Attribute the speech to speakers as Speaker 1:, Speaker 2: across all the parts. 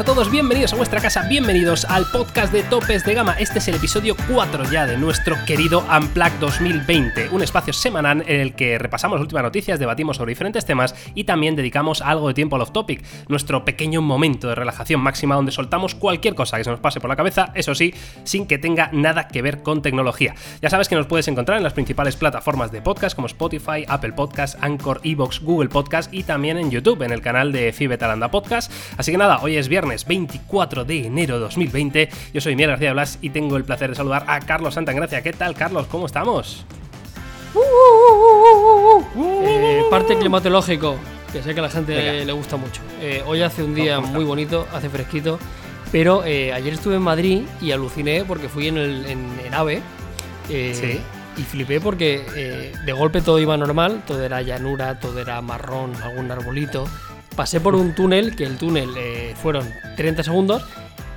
Speaker 1: a todos, bienvenidos a vuestra casa, bienvenidos al podcast de Topes de Gama. Este es el episodio 4 ya de nuestro querido Unplug 2020, un espacio semanal en el que repasamos últimas noticias, debatimos sobre diferentes temas y también dedicamos algo de tiempo al off-topic, nuestro pequeño momento de relajación máxima donde soltamos cualquier cosa que se nos pase por la cabeza, eso sí, sin que tenga nada que ver con tecnología. Ya sabes que nos puedes encontrar en las principales plataformas de podcast como Spotify, Apple Podcast, Anchor, Evox, Google Podcast y también en YouTube, en el canal de Fibetalanda Podcast. Así que nada, hoy es viernes 24 de enero de 2020. Yo soy Miguel García Blas y tengo el placer de saludar a Carlos Santagracia. ¿Qué tal, Carlos? ¿Cómo estamos?
Speaker 2: Eh, parte climatológico, que sé que a la gente
Speaker 1: Venga.
Speaker 2: le gusta mucho. Eh, hoy hace un día muy bonito, hace fresquito, pero eh, ayer estuve en Madrid y aluciné porque fui en, el, en, en AVE eh,
Speaker 1: Sí.
Speaker 2: y flipé porque eh, de golpe todo iba normal, todo era llanura, todo era marrón, algún arbolito. Pasé por un túnel, que el túnel eh, fueron 30 segundos,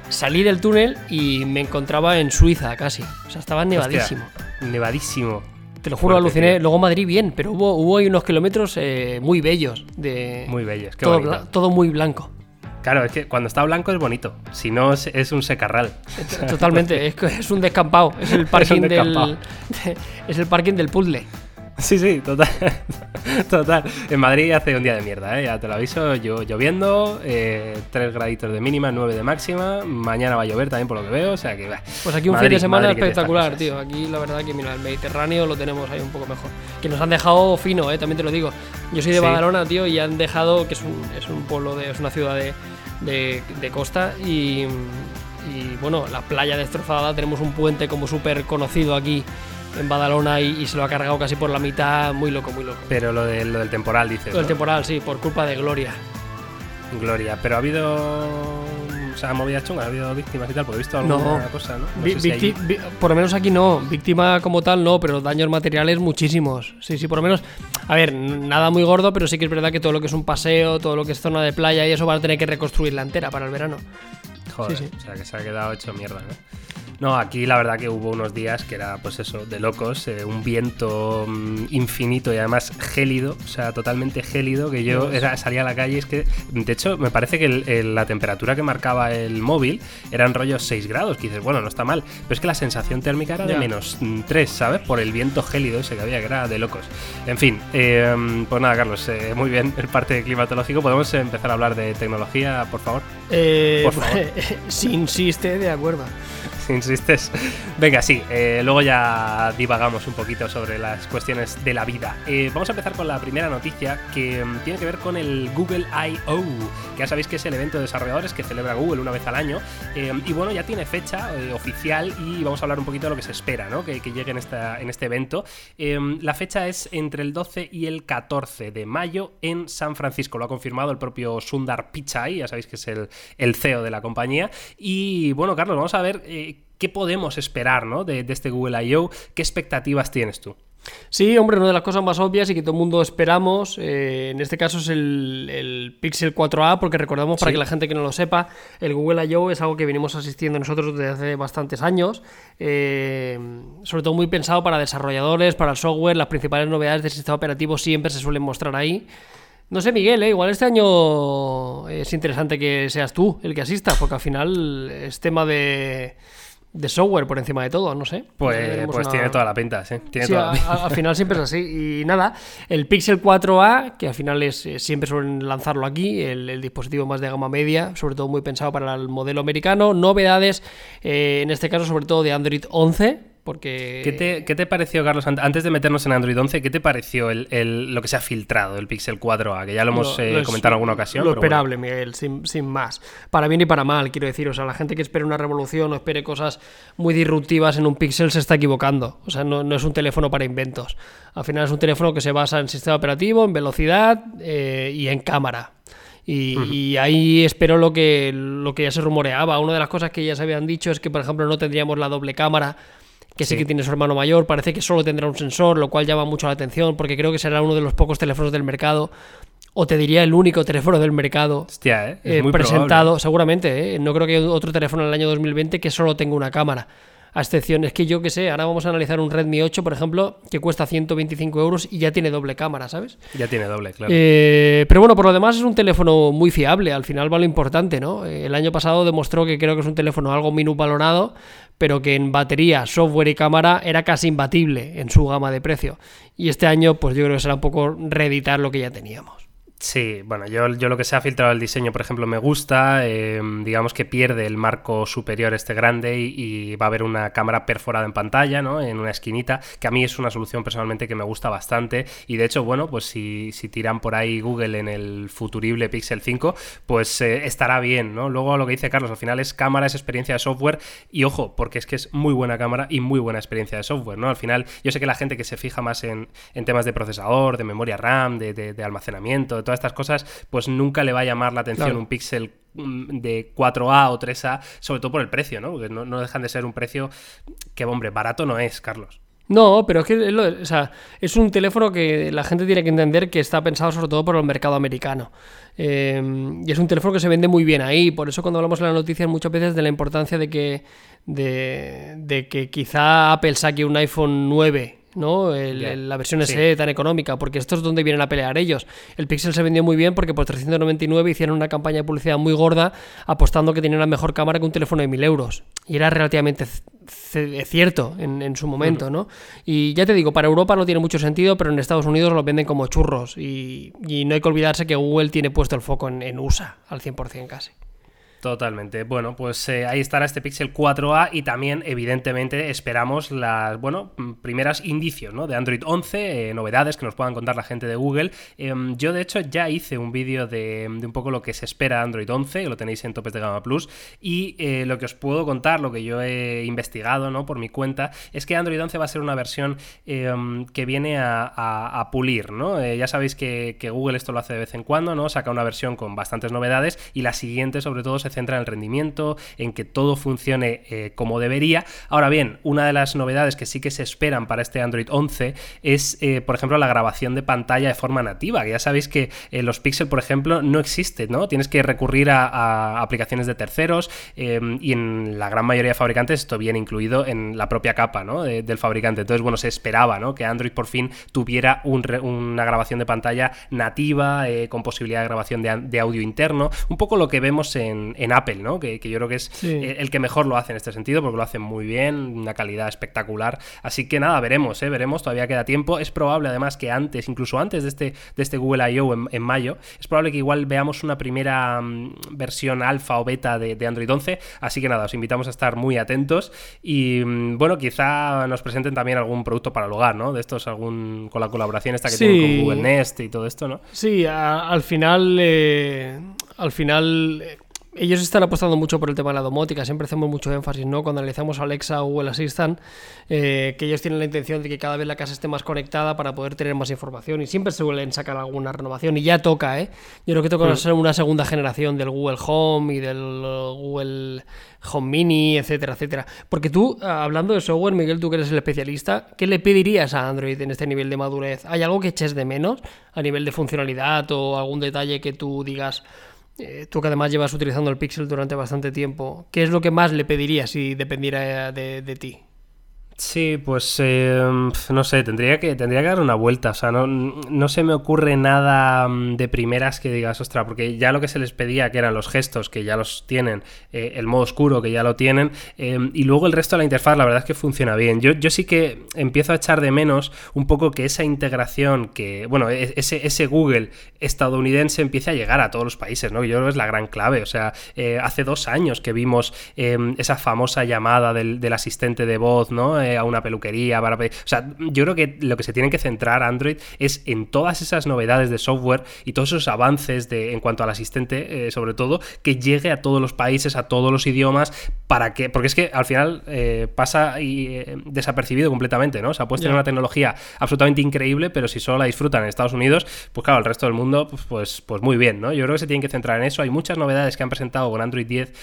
Speaker 2: salí del túnel y me encontraba en Suiza casi. O sea, estaba nevadísimo.
Speaker 1: Nevadísimo.
Speaker 2: Te lo juro,
Speaker 1: Fuerte,
Speaker 2: aluciné.
Speaker 1: tío.
Speaker 2: Luego Madrid bien, pero hubo, hubo ahí unos kilómetros eh, muy bellos. De,
Speaker 1: Muy bellos, qué
Speaker 2: todo, bla- todo muy blanco.
Speaker 1: Claro, es que cuando está blanco es bonito, si no es, es un secarral.
Speaker 2: Totalmente. es, es un descampado. Es el parking del. es el parking del puzzle.
Speaker 1: Sí, sí, total. total. En Madrid hace un día de mierda, ¿eh? ya te lo aviso. Yo, lloviendo, 3 graditos de mínima, 9 de máxima. Mañana va a llover también por lo que veo, o sea que va.
Speaker 2: Pues aquí un
Speaker 1: Madrid,
Speaker 2: fin de semana
Speaker 1: Madrid,
Speaker 2: espectacular, tío. Aquí la verdad que mira, el Mediterráneo lo tenemos ahí un poco mejor. Que nos han dejado fino, eh, también te lo digo. Yo soy de
Speaker 1: Sí.
Speaker 2: Badalona, tío, y han dejado, que es un, es un pueblo, de, es una ciudad de, de- de costa y, y, bueno, la playa destrozada. Tenemos un puente como súper conocido aquí en Badalona y, y se lo ha cargado casi por la mitad. Muy loco, muy loco.
Speaker 1: Pero lo, de- lo del temporal, dices.
Speaker 2: Todo el
Speaker 1: ¿no?
Speaker 2: temporal, sí, por culpa de Gloria.
Speaker 1: Gloria. Pero ha habido. O sea, movidas chungas, ha habido víctimas y tal, porque he visto alguna
Speaker 2: No.
Speaker 1: cosa, ¿no? No sé si hay-
Speaker 2: por lo menos aquí no, víctima como tal no, pero daños materiales muchísimos. Sí, sí, por lo menos, a ver, nada muy gordo, pero sí que es verdad que todo lo que es un paseo, todo lo que es zona de playa y eso van a tener que reconstruirla entera para el verano.
Speaker 1: Joder,
Speaker 2: Sí, sí.
Speaker 1: o sea que se ha quedado hecho mierda, ¿no? No, aquí la verdad que hubo unos días que era, pues eso, de locos, eh, un viento mm, infinito y además gélido, o sea, totalmente gélido, que yo era, salía a la calle, es que, de hecho, me parece que el- el- la temperatura que marcaba el móvil eran rollos 6 grados, que dices, bueno, no está mal, pero es que la sensación térmica era de
Speaker 2: Ya.
Speaker 1: menos 3, ¿sabes? Por el viento gélido ese que había, que era de locos. En fin, eh, pues nada, Carlos, eh, muy bien el parte climatológico, ¿podemos empezar a hablar de tecnología, por favor?
Speaker 2: Eh,
Speaker 1: Por favor.
Speaker 2: si insiste, de acuerdo.
Speaker 1: si insistes. Venga, sí, eh, luego ya divagamos un poquito sobre las cuestiones de la vida. Eh, vamos a empezar con la primera noticia que mm, tiene que ver con el Google I.O., que ya sabéis que es el evento de desarrolladores que celebra Google una vez al año. Eh, y bueno, ya tiene fecha oficial y vamos a hablar un poquito de lo que se espera, ¿no? Que, que llegue en, esta, en este evento. La fecha es entre el 12 y el 14 de mayo en San Francisco. Lo ha confirmado el propio Sundar Pichai, ya sabéis que es el, el CEO de la compañía. Y bueno, Carlos, vamos a ver qué podemos esperar ¿no? de, de este Google I.O. ¿Qué expectativas tienes tú?
Speaker 2: Sí, hombre, una de las cosas más obvias y que todo el mundo esperamos, eh, en este caso es el, el Pixel 4a, porque recordamos, para que la gente que no lo sepa, el Google I.O. es algo que venimos asistiendo nosotros desde hace bastantes años, eh, sobre todo muy pensado para desarrolladores, para el software, las principales novedades del sistema operativo siempre se suelen mostrar ahí. No sé, Miguel, ¿eh? igual este año es interesante que seas tú el que asista, porque al final es tema de, de software por encima de todo, no sé.
Speaker 1: Pues, pues
Speaker 2: una-
Speaker 1: tiene toda la pinta, ¿sí? Tiene
Speaker 2: Sí,
Speaker 1: toda la
Speaker 2: a-
Speaker 1: pinta.
Speaker 2: a- al final siempre es así. Y nada, el Pixel 4a, que al final es eh, siempre suelen lanzarlo aquí, el, el dispositivo más de gama media, sobre todo muy pensado para el modelo americano. Novedades, eh, en este caso, sobre todo de Android 11, porque.
Speaker 1: ¿Qué te, qué te pareció, Carlos, an- antes de meternos en Android 11, qué te pareció el, el- lo que se ha filtrado del Pixel 4a? Que ya lo hemos
Speaker 2: Lo-
Speaker 1: eh,
Speaker 2: lo es-
Speaker 1: comentado en alguna ocasión.
Speaker 2: Lo
Speaker 1: bueno.
Speaker 2: esperable, Miguel, sin, sin más. Para bien y para mal, quiero decir. O sea, la gente que espere una revolución o espere cosas muy disruptivas en un Pixel se está equivocando. O sea, no, no es un teléfono para inventos. Al final es un teléfono que se basa en sistema operativo, en velocidad eh, y en cámara. Y, y ahí espero lo que, lo que ya se rumoreaba. Una de las cosas que ya se habían dicho es que, por ejemplo, no tendríamos la doble cámara que sí.
Speaker 1: Sí.
Speaker 2: que tiene su hermano mayor, parece que solo tendrá un sensor, lo cual llama mucho la atención, porque creo que será uno de los pocos teléfonos del mercado, o te diría el único teléfono del mercado
Speaker 1: Hostia, ¿eh? Es
Speaker 2: eh,
Speaker 1: muy
Speaker 2: presentado,
Speaker 1: probable.
Speaker 2: seguramente, ¿eh? no creo que haya otro teléfono en el año 2020 que solo tenga una cámara. A excepción, es que yo que sé, ahora vamos a analizar un Redmi 8, por ejemplo, que cuesta 125 euros y ya tiene doble cámara, ¿sabes?
Speaker 1: Ya tiene doble, claro.
Speaker 2: Eh, pero bueno, por lo demás es un teléfono muy fiable, al final va lo importante, ¿no? Eh, el año pasado demostró que creo que es un teléfono algo minusvalorado, pero que en batería, software y cámara era casi imbatible en su gama de precio. Y este año, pues yo creo que será un poco reeditar lo que ya teníamos.
Speaker 1: Sí, bueno, yo, yo lo que se ha filtrado el diseño, por ejemplo, me gusta. Em, digamos que pierde el marco superior este grande y, va a haber una cámara perforada en pantalla, ¿no? En una esquinita, que a mí es una solución personalmente que me gusta bastante. Y de hecho, bueno, pues si, si tiran por ahí Google en el futurible Pixel 5, pues eh, estará bien, ¿no? Luego lo que dice Carlos, al final es cámara, es experiencia de software. Y ojo, porque es que es muy buena cámara y muy buena experiencia de software, ¿no? Al final, yo sé que la gente que se fija más en, temas de procesador, de memoria RAM, de, de, de almacenamiento, de estas cosas, pues nunca le va a llamar la atención un Pixel mm, de 4A o 3A, sobre todo por el precio, ¿no? Porque no, dejan de ser un precio que, hombre, barato no es, Carlos.
Speaker 2: No, pero es que es, un teléfono que la gente tiene que entender que está pensado sobre todo por el mercado americano. Em, y es un teléfono que se vende muy bien ahí. Por eso cuando hablamos en la noticia muchas veces de la importancia de que, de, de que quizá Apple saque un iPhone 9 ¿no? la versión SE tan económica, porque esto es donde vienen a pelear ellos. El Pixel se vendió muy bien porque por 399 hicieron una campaña de publicidad muy gorda apostando que tenía una mejor cámara que un teléfono de 1000 euros. Y era relativamente cierto en, su momento, ¿no? Y ya te digo, para Europa no tiene mucho sentido, pero en Estados Unidos lo venden como churros. Y, no hay que olvidarse que Google tiene puesto el foco en, en USA al 100% casi.
Speaker 1: Totalmente. Bueno, pues eh, ahí estará este Pixel 4A y también, evidentemente, esperamos las, bueno, mm, primeras indicios ¿no? de Android 11, eh, novedades que nos puedan contar la gente de Google. Em, yo, de hecho, ya hice un vídeo de, un poco lo que se espera Android 11, lo tenéis en Topes de Gama Plus, y eh, lo que os puedo contar, lo que yo he investigado ¿no? por mi cuenta, es que Android 11 va a ser una versión em, que viene a, pulir, ¿no? ya sabéis que, que, Google esto lo hace de vez en cuando, ¿no? Saca una versión con bastantes novedades y la siguiente, sobre todo, se centra en el rendimiento, en que todo funcione eh, como debería. Ahora bien, una de las novedades que sí que se esperan para este Android 11 es, eh, por ejemplo, la grabación de pantalla de forma nativa, ya sabéis que en los Pixel, por ejemplo, no existe, ¿no? Tienes que recurrir a, aplicaciones de terceros y en la gran mayoría de fabricantes esto viene incluido en la propia capa ¿no? del fabricante. Entonces, bueno, se esperaba ¿no? que Android por fin tuviera una grabación de pantalla nativa eh, con posibilidad de grabación de, audio interno, un poco lo que vemos en, en Apple que, yo creo que es el que mejor lo hace en este sentido, porque lo hace muy bien, una calidad espectacular. Así que nada, veremos, ¿eh? veremos, todavía queda tiempo. Es probable además que antes, incluso antes de este, de este Google I.O. En, mayo, es probable que igual veamos una primera mm, versión alfa o beta de, Android 11. Así que nada, os invitamos a estar muy atentos y mm, bueno, quizá nos presenten también algún producto para el hogar, ¿no? De estos, algún con la colaboración esta que tienen con Google Nest y todo esto, ¿no?
Speaker 2: Sí, al final, eh, al final eh, ellos están apostando mucho por el tema de la domótica, siempre hacemos mucho énfasis, ¿no? Cuando analizamos Alexa o Google Assistant, eh, que ellos tienen la intención de que cada vez la casa esté más conectada para poder tener más información y siempre se suelen sacar alguna renovación y ya toca, ¿eh? Yo creo que toca mm. una segunda generación del Google Home y del Google Home Mini, etcétera, etcétera. Porque tú, hablando de software, Miguel, tú que eres el especialista, ¿qué le pedirías a Android en este nivel de madurez? ¿Hay algo que eches de menos a nivel de funcionalidad o algún detalle que tú digas... Eh, tú que además llevas utilizando el Pixel durante bastante tiempo, ¿qué es lo que más le pedirías si dependiera de ti?
Speaker 1: Sí, pues em, no sé, tendría que, tendría que dar una vuelta. O sea, no, no, se me ocurre nada mm, de primeras que digas, ostra, porque ya lo que se les pedía, que eran los gestos, que ya los tienen, eh, el modo oscuro, que ya lo tienen, em, y luego el resto de la interfaz, la verdad es que funciona bien. Yo, yo sí que empiezo a echar de menos un poco que esa integración, que, bueno, e, ese, ese Google estadounidense empiece a llegar a todos los países, ¿no? Yo creo que es la gran clave. O sea, eh, hace dos años que vimos em, esa famosa llamada del, del asistente de voz, ¿no? A una peluquería, para O sea, yo creo que lo que se tiene que centrar Android es en todas esas novedades de software y todos esos avances de, en cuanto al asistente, eh, sobre todo, que llegue a todos los países, a todos los idiomas, para que. Porque es que al final eh, pasa y, eh, desapercibido completamente, ¿no? O sea, puedes tener una tecnología absolutamente increíble, pero si solo la disfrutan en Estados Unidos, pues claro, el resto del mundo, pues, pues, pues muy bien, ¿no? Yo creo que se tienen que centrar en eso. Hay muchas novedades que han presentado con Android 10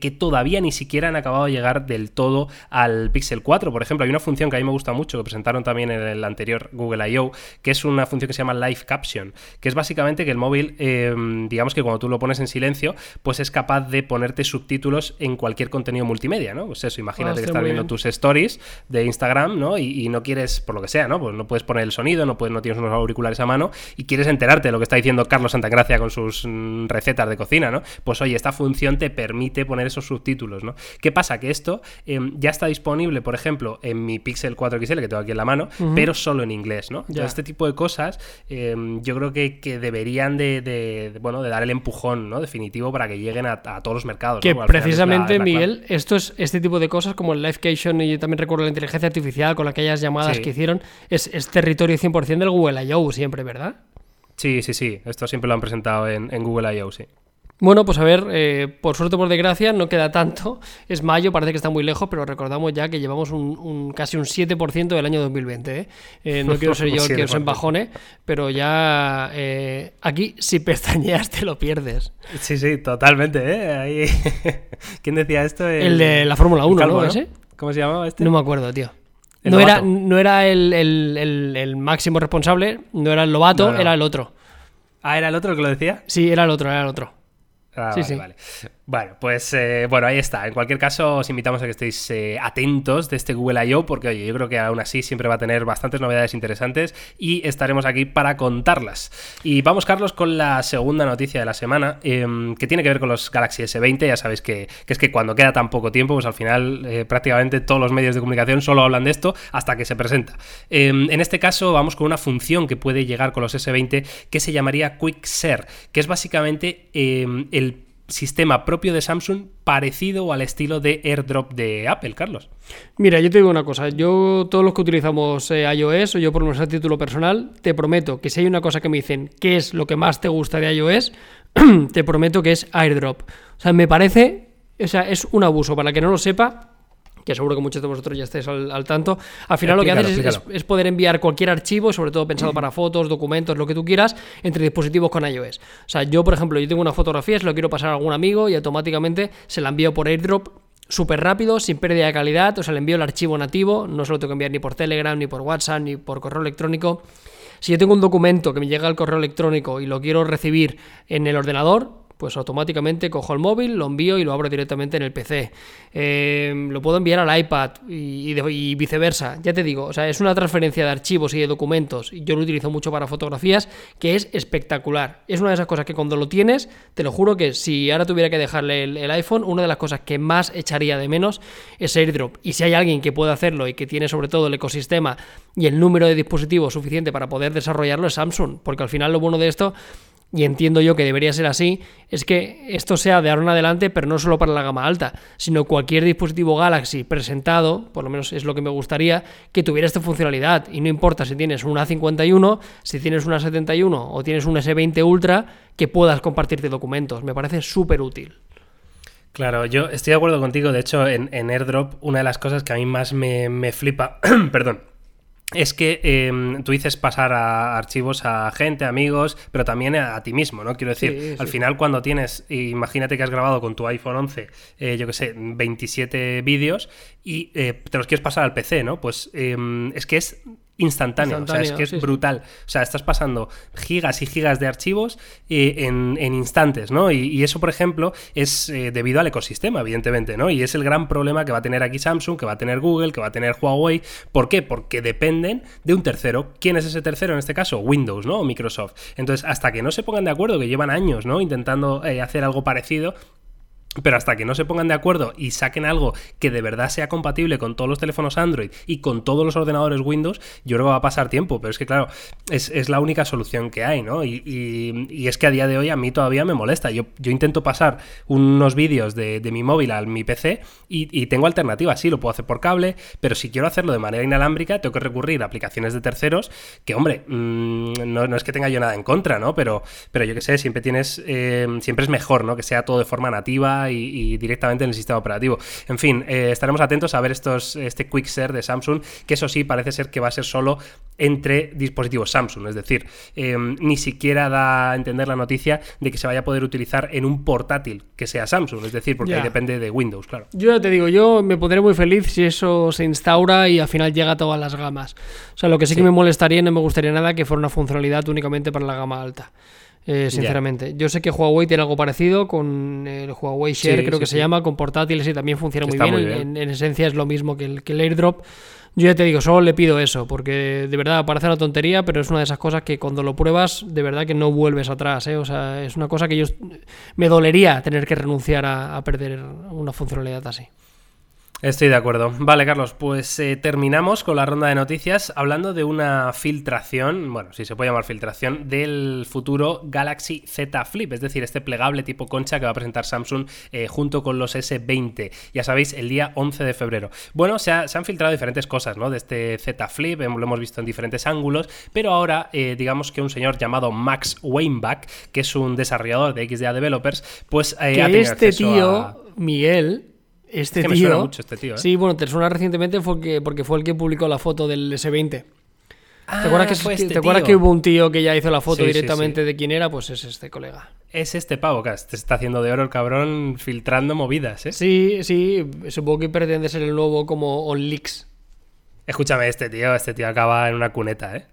Speaker 1: que todavía ni siquiera han acabado de llegar del todo al Pixel 4, por ejemplo ejemplo, hay una función que a mí me gusta mucho, que presentaron también en el anterior Google I.O., que es una función que se llama Live Caption, que es básicamente que el móvil, em, digamos que cuando tú lo pones en silencio, pues es capaz de ponerte subtítulos en cualquier contenido multimedia, ¿no? Pues eso, imagínate
Speaker 2: Ah,
Speaker 1: que
Speaker 2: está
Speaker 1: estás viendo
Speaker 2: bien.
Speaker 1: tus stories de Instagram, ¿no? Y, y no quieres, por lo que sea, ¿no? Pues no puedes poner el sonido, no, puedes, no tienes unos auriculares a mano y quieres enterarte de lo que está diciendo Carlos Santagracia con sus mm, recetas de cocina, ¿no? Pues oye, esta función te permite poner esos subtítulos, ¿no? ¿Qué pasa? Que esto em, ya está disponible, por ejemplo, en mi Pixel 4XL que tengo aquí en la mano, pero solo en inglés, ¿no? Entonces,
Speaker 2: Ya.
Speaker 1: este tipo de cosas em, yo creo que, que deberían de, de- de, bueno, de dar el empujón, ¿no? Definitivo para que lleguen a, a todos los mercados.
Speaker 2: Que
Speaker 1: ¿no? Al final es la-
Speaker 2: precisamente,
Speaker 1: es la clave.
Speaker 2: Miguel, esto es este tipo de cosas como el Livecation y yo también recuerdo la inteligencia artificial con aquellas llamadas
Speaker 1: Sí.
Speaker 2: que hicieron, es, es territorio 100% del Google I.O. siempre, ¿verdad?
Speaker 1: Sí, sí, sí. Esto siempre lo han presentado en, en Google I.O., sí.
Speaker 2: Bueno, pues a ver, eh, por suerte o por desgracia, no queda tanto. Es mayo, parece que está muy lejos, pero recordamos ya que llevamos un, un- casi un 7% del año 2020. ¿eh? Eh, no quiero ser yo el que os
Speaker 1: 7%.
Speaker 2: embajone, pero ya eh, aquí si pestañeas te lo pierdes.
Speaker 1: Sí, sí, totalmente, ¿eh? Ahí... ¿Quién decía esto?
Speaker 2: El de la Fórmula
Speaker 1: el
Speaker 2: 1,
Speaker 1: calvo,
Speaker 2: ¿no? ¿Ese?
Speaker 1: ¿Cómo se llamaba este?
Speaker 2: No me acuerdo, tío. No era, no era el, el- el- el máximo responsable, no era el lobato,
Speaker 1: No, no.
Speaker 2: era el otro.
Speaker 1: Ah, ¿era el otro el que lo decía?
Speaker 2: Sí, era el otro, era el otro.
Speaker 1: Ah,
Speaker 2: Sí,
Speaker 1: vale,
Speaker 2: sí.
Speaker 1: vale. Bueno, pues eh, bueno, ahí está. En cualquier caso, os invitamos a que estéis eh, atentos de este Google I.O. porque oye, yo creo que aún así siempre va a tener bastantes novedades interesantes y estaremos aquí para contarlas. Y vamos, Carlos, con la segunda noticia de la semana, em, que tiene que ver con los Galaxy S20. Ya sabéis que, que es que cuando queda tan poco tiempo, pues al final eh, prácticamente todos los medios de comunicación solo hablan de esto hasta que se presenta. Em, en este caso, vamos con una función que puede llegar con los S20 que se llamaría Quick que es básicamente em, el sistema propio de Samsung parecido al estilo de AirDrop de Apple, Carlos.
Speaker 2: Mira, yo te digo una cosa, yo todos los que utilizamos eh, iOS o yo por nuestro título personal, te prometo que si hay una cosa que me dicen qué es lo que más te gusta de iOS, te prometo que es AirDrop. O sea, me parece, o sea, es un abuso para el que no lo sepa. Que seguro que muchos de vosotros ya estáis al, al tanto. Al final lo que haces es poder enviar cualquier archivo, sobre todo pensado para fotos, documentos, lo que tú quieras, entre dispositivos con iOS. O sea, yo, por ejemplo, yo tengo una fotografía, se lo quiero pasar a algún amigo y automáticamente se la envío por AirDrop súper rápido, sin pérdida de calidad, o sea, le envío el archivo nativo, no se lo tengo que enviar ni por Telegram, ni por WhatsApp, ni por correo electrónico. Si yo tengo un documento que me llega al correo electrónico y lo quiero recibir en el ordenador, pues automáticamente cojo el móvil, lo envío y lo abro directamente en el PC. Eh, lo puedo enviar al iPad y, y viceversa. Ya te digo, o sea, es una transferencia de archivos y de documentos. Yo lo utilizo mucho para fotografías, que es espectacular. Es una de esas cosas que cuando lo tienes, te lo juro que si ahora tuviera que dejarle el, el iPhone, una de las cosas que más echaría de menos es AirDrop. Y si hay alguien que puede hacerlo y que tiene sobre todo el ecosistema y el número de dispositivos suficiente para poder desarrollarlo es Samsung. Porque al final lo bueno de esto y entiendo yo que debería ser así, es que esto sea de ahora en adelante, pero no solo para la gama alta, sino cualquier dispositivo Galaxy presentado, por lo menos es lo que me gustaría, que tuviera esta funcionalidad. Y no importa si tienes una 51, si tienes una 71 o tienes un S20 Ultra, que puedas compartirte documentos. Me parece súper útil.
Speaker 1: Claro, yo estoy de acuerdo contigo. De hecho, en, en AirDrop, una de las cosas que a mí más me, me flipa, perdón, es que eh, tú dices pasar a archivos a gente, amigos, pero también a, a ti mismo, ¿no? Quiero decir,
Speaker 2: Sí,
Speaker 1: al final cuando tienes, imagínate que has grabado con tu iPhone 11, eh, yo que sé, 27 vídeos y eh, te los quieres pasar al PC, ¿no? Pues eh, es que es instantáneo, o sea, es que es
Speaker 2: sí.
Speaker 1: brutal. O sea, estás pasando gigas y gigas de archivos eh, en, en instantes, ¿no? Y, y eso, por ejemplo, es eh, debido al ecosistema, evidentemente, ¿no? Y es el gran problema que va a tener aquí Samsung, que va a tener Google, que va a tener Huawei. ¿Por qué? Porque dependen de un tercero. ¿Quién es ese tercero en este caso? Windows, ¿no? O Microsoft. Entonces, hasta que no se pongan de acuerdo, que llevan años, ¿no? Intentando eh, hacer algo parecido, pero hasta que no se pongan de acuerdo y saquen algo que de verdad sea compatible con todos los teléfonos Android y con todos los ordenadores Windows, yo creo que va a pasar tiempo. Pero es que, claro, es, es la única solución que hay, ¿no? Y, y- y es que a día de hoy a mí todavía me molesta. Yo, yo intento pasar unos vídeos de, de mi móvil a mi PC y, y tengo alternativas. Sí, lo puedo hacer por cable, pero si quiero hacerlo de manera inalámbrica, tengo que recurrir a aplicaciones de terceros que, hombre, mm, no, no es que tenga yo nada en contra, ¿no? Pero, pero yo qué sé, siempre tienes, eh, siempre es mejor, ¿no? Que sea todo de forma nativa y, directamente en el sistema operativo. En fin, eh, estaremos atentos a ver estos, este Quick Share de Samsung, que eso sí parece ser que va a ser solo entre dispositivos Samsung, es decir, em, ni siquiera da a entender la noticia de que se vaya a poder utilizar en un portátil que sea Samsung, es decir, porque ahí depende de Windows, claro.
Speaker 2: Yo ya te digo, yo me pondré muy feliz si eso se instaura y al final llega a todas las gamas. O sea, lo que sí, que me molestaría, no me gustaría nada que fuera una funcionalidad únicamente para la gama alta. Eh, sinceramente. Yo sé que Huawei tiene algo parecido con el Huawei Share, creo que se llama, con portátiles y también funciona muy bien. En, esencia es lo mismo que el, que el AirDrop. Yo ya te digo, solo le pido eso, porque de verdad parece una tontería, pero es una de esas cosas que cuando lo pruebas, de verdad que no vuelves atrás. ¿eh? O sea, es una cosa que yo me dolería tener que renunciar a perder una funcionalidad así.
Speaker 1: Estoy de acuerdo. Vale, Carlos, pues eh, terminamos con la ronda de noticias hablando de una filtración, bueno, si se puede llamar filtración, del futuro Galaxy Z Flip, es decir, este plegable tipo concha que va a presentar Samsung eh, junto con los S20, ya sabéis, el día 11 de febrero. Bueno, se, han filtrado diferentes cosas, ¿no? De este Z Flip, lo hemos visto en diferentes ángulos, pero ahora, eh, digamos que un señor llamado Max Weinbach, que es un desarrollador de XDA Developers, pues
Speaker 2: ha tenido este tío, Miguel este tío. mucho este tío. ¿eh? Sí, bueno, te suena recientemente porque, porque fue el que publicó la foto del S20. ¿Te acuerdas, que, este ¿te acuerdas que hubo un tío que ya hizo la foto directamente de quién era? Pues es este colega.
Speaker 1: Es este pavo, que te está haciendo de oro el cabrón filtrando movidas, ¿eh?
Speaker 2: Sí, sí, supongo que pretende ser el nuevo como OnLeaks.
Speaker 1: Escúchame, este tío, este tío acaba en una cuneta, ¿eh?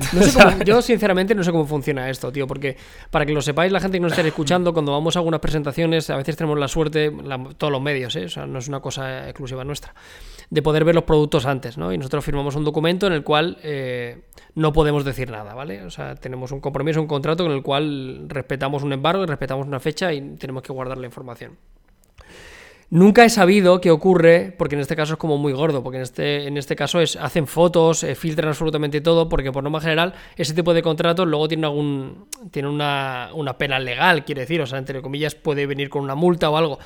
Speaker 2: yo sinceramente no sé cómo funciona esto, tío, porque para que lo sepáis, la gente que nos esté escuchando, cuando vamos a algunas presentaciones, a veces tenemos la suerte, todos los medios, ¿eh? o sea, no es una cosa exclusiva nuestra, de poder ver los productos antes, ¿no? Y nosotros firmamos un documento en el cual eh, no podemos decir nada, ¿vale? O sea, tenemos un compromiso, un contrato con el cual respetamos un embargo y respetamos una fecha y tenemos que guardar la información. Nunca he sabido qué ocurre, porque en este caso es como muy gordo, porque en este, en este caso es, hacen fotos, eh, filtran absolutamente todo, porque por norma general ese tipo de contratos luego tiene algún tiene una, una pena legal, quiere decir, o sea, entre comillas puede venir con una multa o algo.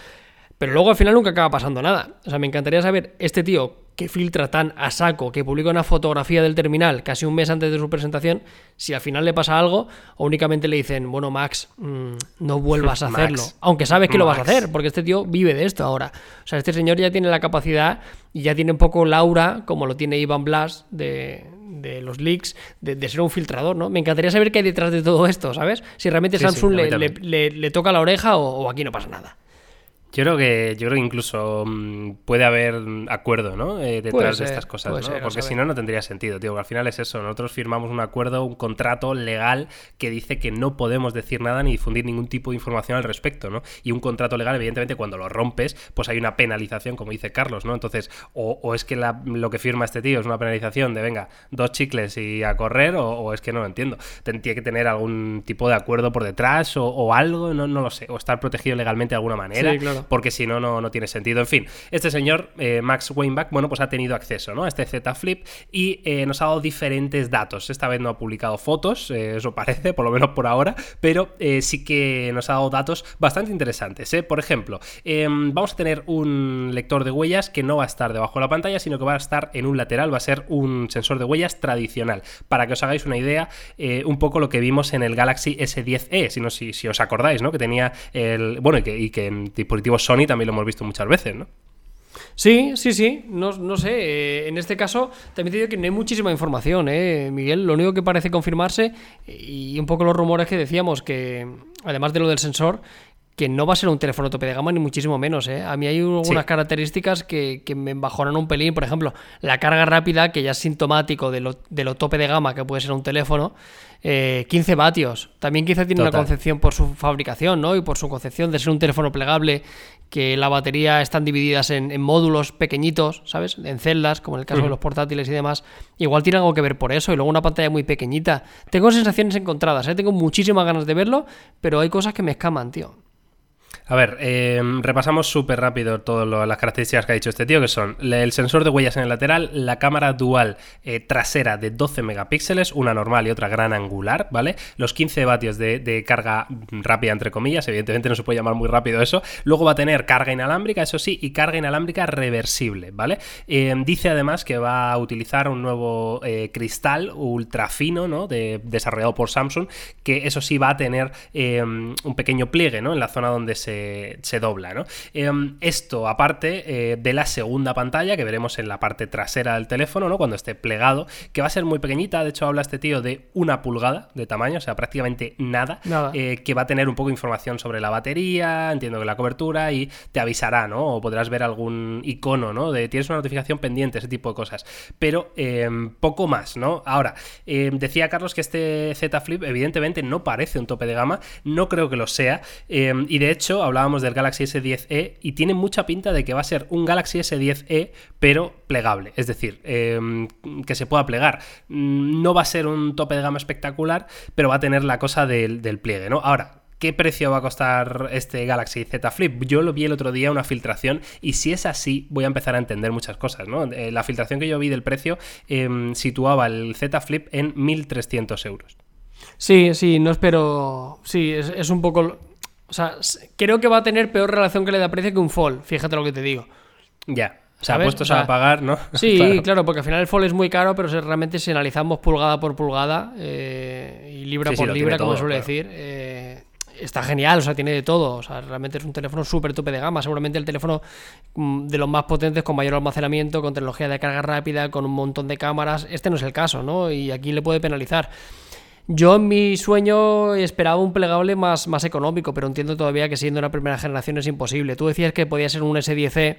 Speaker 2: Pero luego al final nunca acaba pasando nada. O sea, me encantaría saber, este tío que filtra tan a saco, que publica una fotografía del terminal casi un mes antes de su presentación, si al final le pasa algo o únicamente le dicen, bueno, Max, mm, no vuelvas a hacerlo. Aunque sabes que lo vas a hacer, porque este tío vive de esto ahora. O sea, este señor ya tiene la capacidad y ya tiene un poco Laura, como lo tiene Iván Blas de, los leaks, de, ser un filtrador, ¿no? Me encantaría saber qué hay detrás de todo esto, ¿sabes? Si realmente Samsung le, toca la oreja o aquí no pasa nada.
Speaker 1: Yo creo que, yo creo que incluso mm, puede haber acuerdo, ¿no? Eh, detrás de estas cosas, ¿no? Porque si no, no tendría sentido, tío. Al final es eso. Nosotros firmamos un acuerdo, un contrato legal que dice que no podemos decir nada ni difundir ningún tipo de información al respecto, ¿no? Y un contrato legal, evidentemente, cuando lo rompes, pues hay una penalización, como dice Carlos, ¿no? Entonces, o, es que lo que firma este tío es una penalización de, venga, dos chicles y a correr, o, es que no lo entiendo. Tiene que tener algún tipo de acuerdo por detrás o, algo, no, no lo sé. O estar protegido legalmente de alguna manera. Sí, claro porque si no, no, tiene sentido. En fin, este señor, eh, Max Weinbach, bueno, pues ha tenido acceso ¿no? a este Z Flip y eh, nos ha dado diferentes datos. Esta vez no ha publicado fotos, eh, eso parece, por lo menos por ahora, pero sí que nos ha dado datos bastante interesantes. Por ejemplo, em, vamos a tener un lector de huellas que no va a estar debajo de la pantalla, sino que va a estar en un lateral, va a ser un sensor de huellas tradicional. Para que os hagáis una idea, un poco lo que vimos en el Galaxy S10e, si, si, os acordáis, ¿no? Que tenía el. Bueno, y que, y en dispositivos Sony también lo hemos visto muchas veces, ¿no?
Speaker 2: Sí, sí, sí, no, no sé. Eh, en este caso, también te digo que no hay muchísima información, ¿eh? Miguel. Lo único que parece confirmarse, y un poco los rumores que decíamos, que además de lo del sensor, que no va a ser un teléfono tope de gama, ni muchísimo menos. ¿eh? A mí hay algunas características que, me bajonan un pelín. Por ejemplo, la carga rápida, que ya es sintomático de lo, de lo tope de gama que puede ser un teléfono. 15 eh, vatios. También quizá tiene una concepción por su fabricación, ¿no? Y por su concepción de ser un teléfono plegable, que la batería están divididas en, módulos pequeñitos, ¿sabes? En celdas, como en el caso de los portátiles y demás. Igual tiene algo que ver por eso. Y luego una pantalla muy pequeñita. Tengo sensaciones encontradas, ¿eh? Tengo muchísimas ganas de verlo, pero hay cosas que me escaman, tío.
Speaker 1: A ver, em, repasamos súper rápido todas las características que ha dicho este tío, que son el sensor de huellas en el lateral, la cámara dual eh, trasera de 12 megapíxeles, una normal y otra gran angular, ¿vale? Los 15 vatios de, carga rápida, entre comillas, evidentemente no se puede llamar muy rápido eso. Luego va a tener carga inalámbrica, eso sí, y carga inalámbrica reversible, ¿vale? Em, dice además que va a utilizar un nuevo eh, cristal ultra fino, ¿no? desarrollado por Samsung, que eso sí va a tener un pequeño pliegue, ¿no? En la zona donde se se, dobla, ¿no? Em, esto, aparte eh, de la segunda pantalla que veremos en la parte trasera del teléfono, ¿no? Cuando esté plegado, que va a ser muy pequeñita, de hecho habla este tío de una pulgada de tamaño, o sea, prácticamente nada, eh, que va a tener un poco de información sobre la batería, entiendo que la cobertura, y te avisará, ¿no? O podrás ver algún icono, ¿no? De tienes una notificación pendiente, ese tipo de cosas. Pero em, poco más, ¿no? Ahora, em, decía Carlos que este Z Flip evidentemente no parece un tope de gama, no creo que lo sea, y de hecho hablábamos del Galaxy S10e y tiene mucha pinta de que va a ser un Galaxy S10e, pero plegable, es decir, que se pueda plegar. Mm, no va a ser un tope de gama espectacular, pero va a tener la cosa del, del pliegue, ¿no? Ahora, ¿Qué precio va a costar este Galaxy Z Flip? Yo lo vi el otro día, una filtración, y si es así, voy a empezar a entender muchas cosas, ¿no? Eh, la filtración que yo vi del precio em, situaba el Z Flip en 1.300 euros.
Speaker 2: Sí, sí, no espero... Sí, es, un poco... O sea, creo que va a tener peor relación que le da precio que un Fold, fíjate lo que te digo.
Speaker 1: Ya. O sea, puestos a pagar, ¿no?
Speaker 2: Sí, claro. porque al final el Fold es muy caro, pero si realmente si analizamos pulgada por pulgada eh, y libra por libra, como suele decir, eh, está genial, o sea, tiene de todo. O sea, realmente es un teléfono súper tope de gama. Seguramente el teléfono mm, de los más potentes, con mayor almacenamiento, con tecnología de carga rápida, con un montón de cámaras. Este no es el caso, ¿no? Y aquí le puede penalizar. Yo en mi sueño esperaba un plegable más, más económico, pero entiendo todavía que siendo una primera generación es imposible. Tú decías que podía ser un S10e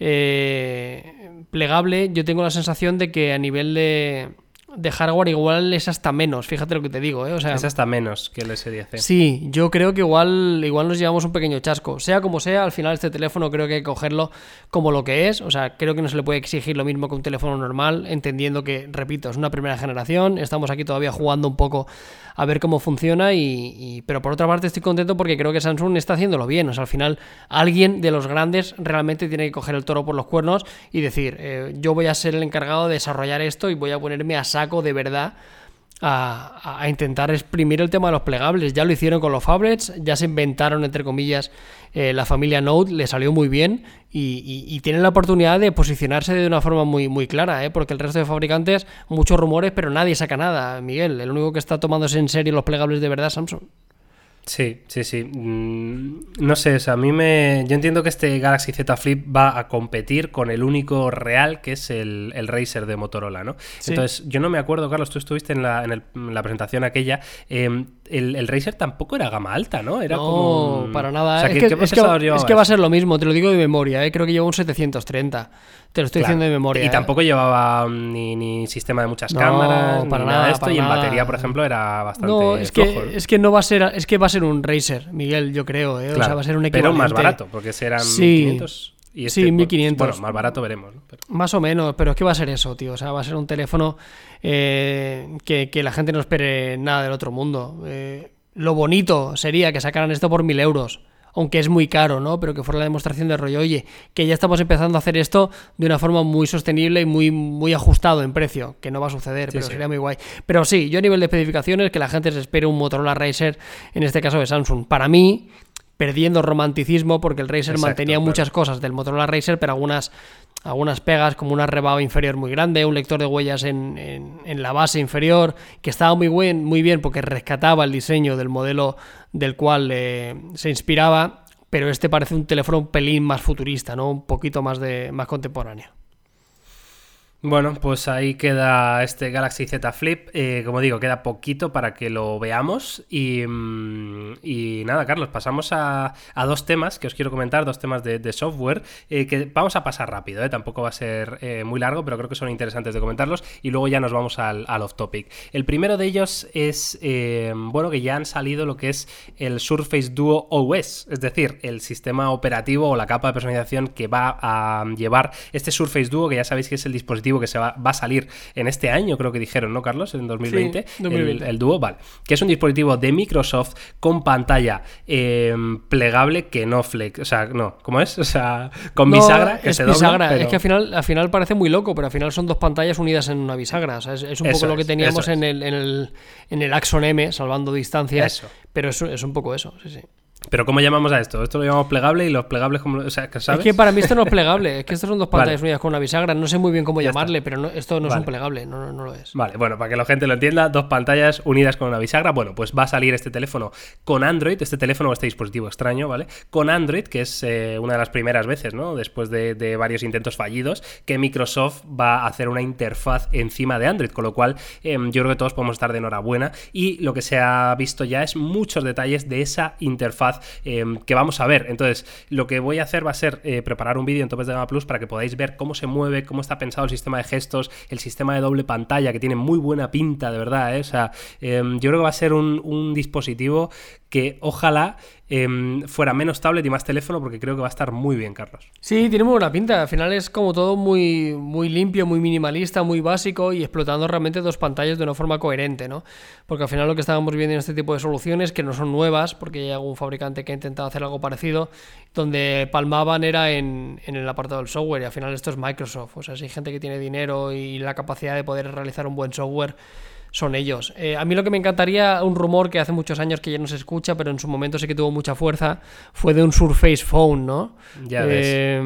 Speaker 2: eh, plegable. Yo tengo la sensación de que a nivel de de hardware igual es hasta menos, fíjate lo que te digo, ¿eh? O sea,
Speaker 1: es hasta menos que el S10.
Speaker 2: Sí, yo creo que igual, igual nos llevamos un pequeño chasco. Sea como sea, al final este teléfono creo que hay que cogerlo como lo que es. O sea, creo que no se le puede exigir lo mismo que un teléfono normal, entendiendo que, repito, es una primera generación. Estamos aquí todavía jugando un poco a ver cómo funciona. Y, pero por otra parte estoy contento porque creo que Samsung está haciéndolo bien. O sea, al final alguien de los grandes realmente tiene que coger el toro por los cuernos y decir, eh, yo voy a ser el encargado de desarrollar esto y voy a ponerme a saco de verdad a, intentar exprimir el tema de los plegables. Ya lo hicieron con los phablets, ya se inventaron, entre comillas, eh, la familia Note, le salió muy bien y, tienen la oportunidad de posicionarse de una forma muy, muy clara, ¿eh? porque el resto de fabricantes, muchos rumores, pero nadie saca nada, Miguel. El único que está tomándose en serio los plegables de verdad es Samsung.
Speaker 1: Sí, sí, sí. Mm, no sé, o sea, a mí me. Yo entiendo que este Galaxy Z Flip va a competir con el único real que es el, el Razer de Motorola, ¿no? Entonces, yo no me acuerdo, Carlos, tú estuviste en la, en, la presentación aquella. Em, el, el, Razer tampoco era gama alta, ¿no? Era
Speaker 2: no, para nada. es, que, es, que, va a ser lo mismo, te lo digo de memoria, ¿eh? creo que lleva un 730. Te lo estoy diciendo de memoria.
Speaker 1: Y
Speaker 2: ¿eh?
Speaker 1: tampoco llevaba ni, ni, sistema de muchas cámaras, para nada, de esto. y en batería, por ejemplo, era bastante.
Speaker 2: No, es que, es que no va a ser. Es que va a ser un Razer, Miguel, yo creo. ¿eh? o sea, va a ser un
Speaker 1: equivalente. Pero más barato, porque serán sí. 500.
Speaker 2: Y sí, 1500.
Speaker 1: Pues, bueno, más barato veremos.
Speaker 2: Más o menos, pero es que va a ser eso, tío. O sea, va a ser un teléfono eh, que, que, la gente no espere nada del otro mundo. Eh, lo bonito sería que sacaran esto por mil euros aunque es muy caro, ¿no? Pero que fuera la demostración de rollo, oye, que ya estamos empezando a hacer esto de una forma muy sostenible y muy, muy ajustado en precio, que no va a suceder, pero sería muy guay. Pero sí, yo a nivel de especificaciones, que la gente se espere un Motorola Racer, en este caso de Samsung. Para mí, perdiendo romanticismo, porque el Racer mantenía muchas cosas del Motorola Racer, pero algunas algunas pegas como un arrebado inferior muy grande, un lector de huellas en, en, la base inferior, que estaba muy, buen, muy bien porque rescataba el diseño del modelo del cual eh, se inspiraba, pero este parece un teléfono un pelín más futurista, ¿no? un poquito más, de, más contemporáneo.
Speaker 1: Bueno, pues ahí queda este Galaxy Z Flip. Eh, como digo, queda poquito para que lo veamos. Y, mm, nada, Carlos, pasamos a, dos temas que os quiero comentar, dos temas de, software, eh, que vamos a pasar rápido, eh. tampoco va a ser muy largo, pero creo que son interesantes de comentarlos. Y luego ya nos vamos al, off topic. El primero de ellos es, bueno, que ya han salido lo que es el Surface Duo OS, es decir, el sistema operativo o la capa de personalización que va a llevar este Surface Duo, que ya sabéis que es el dispositivo que se va, a salir en este año, creo que dijeron, ¿no, Carlos? En 2020. El, Duo, vale. Que es un dispositivo de Microsoft con pantalla em, plegable que no flex. O sea, no, ¿cómo es? O sea, con bisagra que
Speaker 2: es
Speaker 1: se
Speaker 2: bisagra. Es que al final, al final parece muy loco, pero al final son dos pantallas unidas en una bisagra. O sea, es, un poco lo que teníamos en, el, en, el, en el Axon M, salvando distancias. Pero es, es un poco eso, sí, sí.
Speaker 1: Pero ¿cómo llamamos a esto? Esto lo llamamos plegable y los plegables, como, o sea, ¿sabes?
Speaker 2: Es que para mí esto no es plegable, es que estos son dos pantallas unidas con una bisagra, no sé muy bien cómo llamarle, pero no, esto no es un plegable, no, no, lo es.
Speaker 1: Vale, bueno, para que la gente lo entienda, dos pantallas unidas con una bisagra, bueno, pues va a salir este teléfono con Android, este teléfono o este dispositivo extraño, ¿vale? Con Android, que es eh, una de las primeras veces, ¿no? Después de, varios intentos fallidos, que Microsoft va a hacer una interfaz encima de Android, con lo cual em, yo creo que todos podemos estar de enhorabuena y lo que se ha visto ya es muchos detalles de esa interfaz em, que vamos a ver. Entonces, lo que voy a hacer va a ser eh, preparar un vídeo en Topes de Gama Plus para que podáis ver cómo se mueve, cómo está pensado el sistema de gestos, el sistema de doble pantalla, que tiene muy buena pinta, de verdad. ¿eh? O sea, yo creo que va a ser un dispositivo que ojalá Em, fuera menos tablet y más teléfono, porque creo que va a estar muy bien, Carlos.
Speaker 2: Sí, tiene muy buena pinta. Al final es como todo muy, muy limpio, muy minimalista, muy básico y explotando realmente dos pantallas de una forma coherente, ¿no? Porque al final lo que estábamos viendo en este tipo de soluciones, que no son nuevas, porque hay algún fabricante que ha intentado hacer algo parecido, donde palmaban era en, en el apartado del software y al final esto es Microsoft. O sea, si hay gente que tiene dinero y la capacidad de poder realizar un buen software son ellos. Eh, a mí lo que me encantaría, un rumor que hace muchos años que ya no se escucha, pero en su momento sí que tuvo mucha fuerza, fue de un Surface Phone, ¿no?
Speaker 1: Ya ves.
Speaker 2: Eh,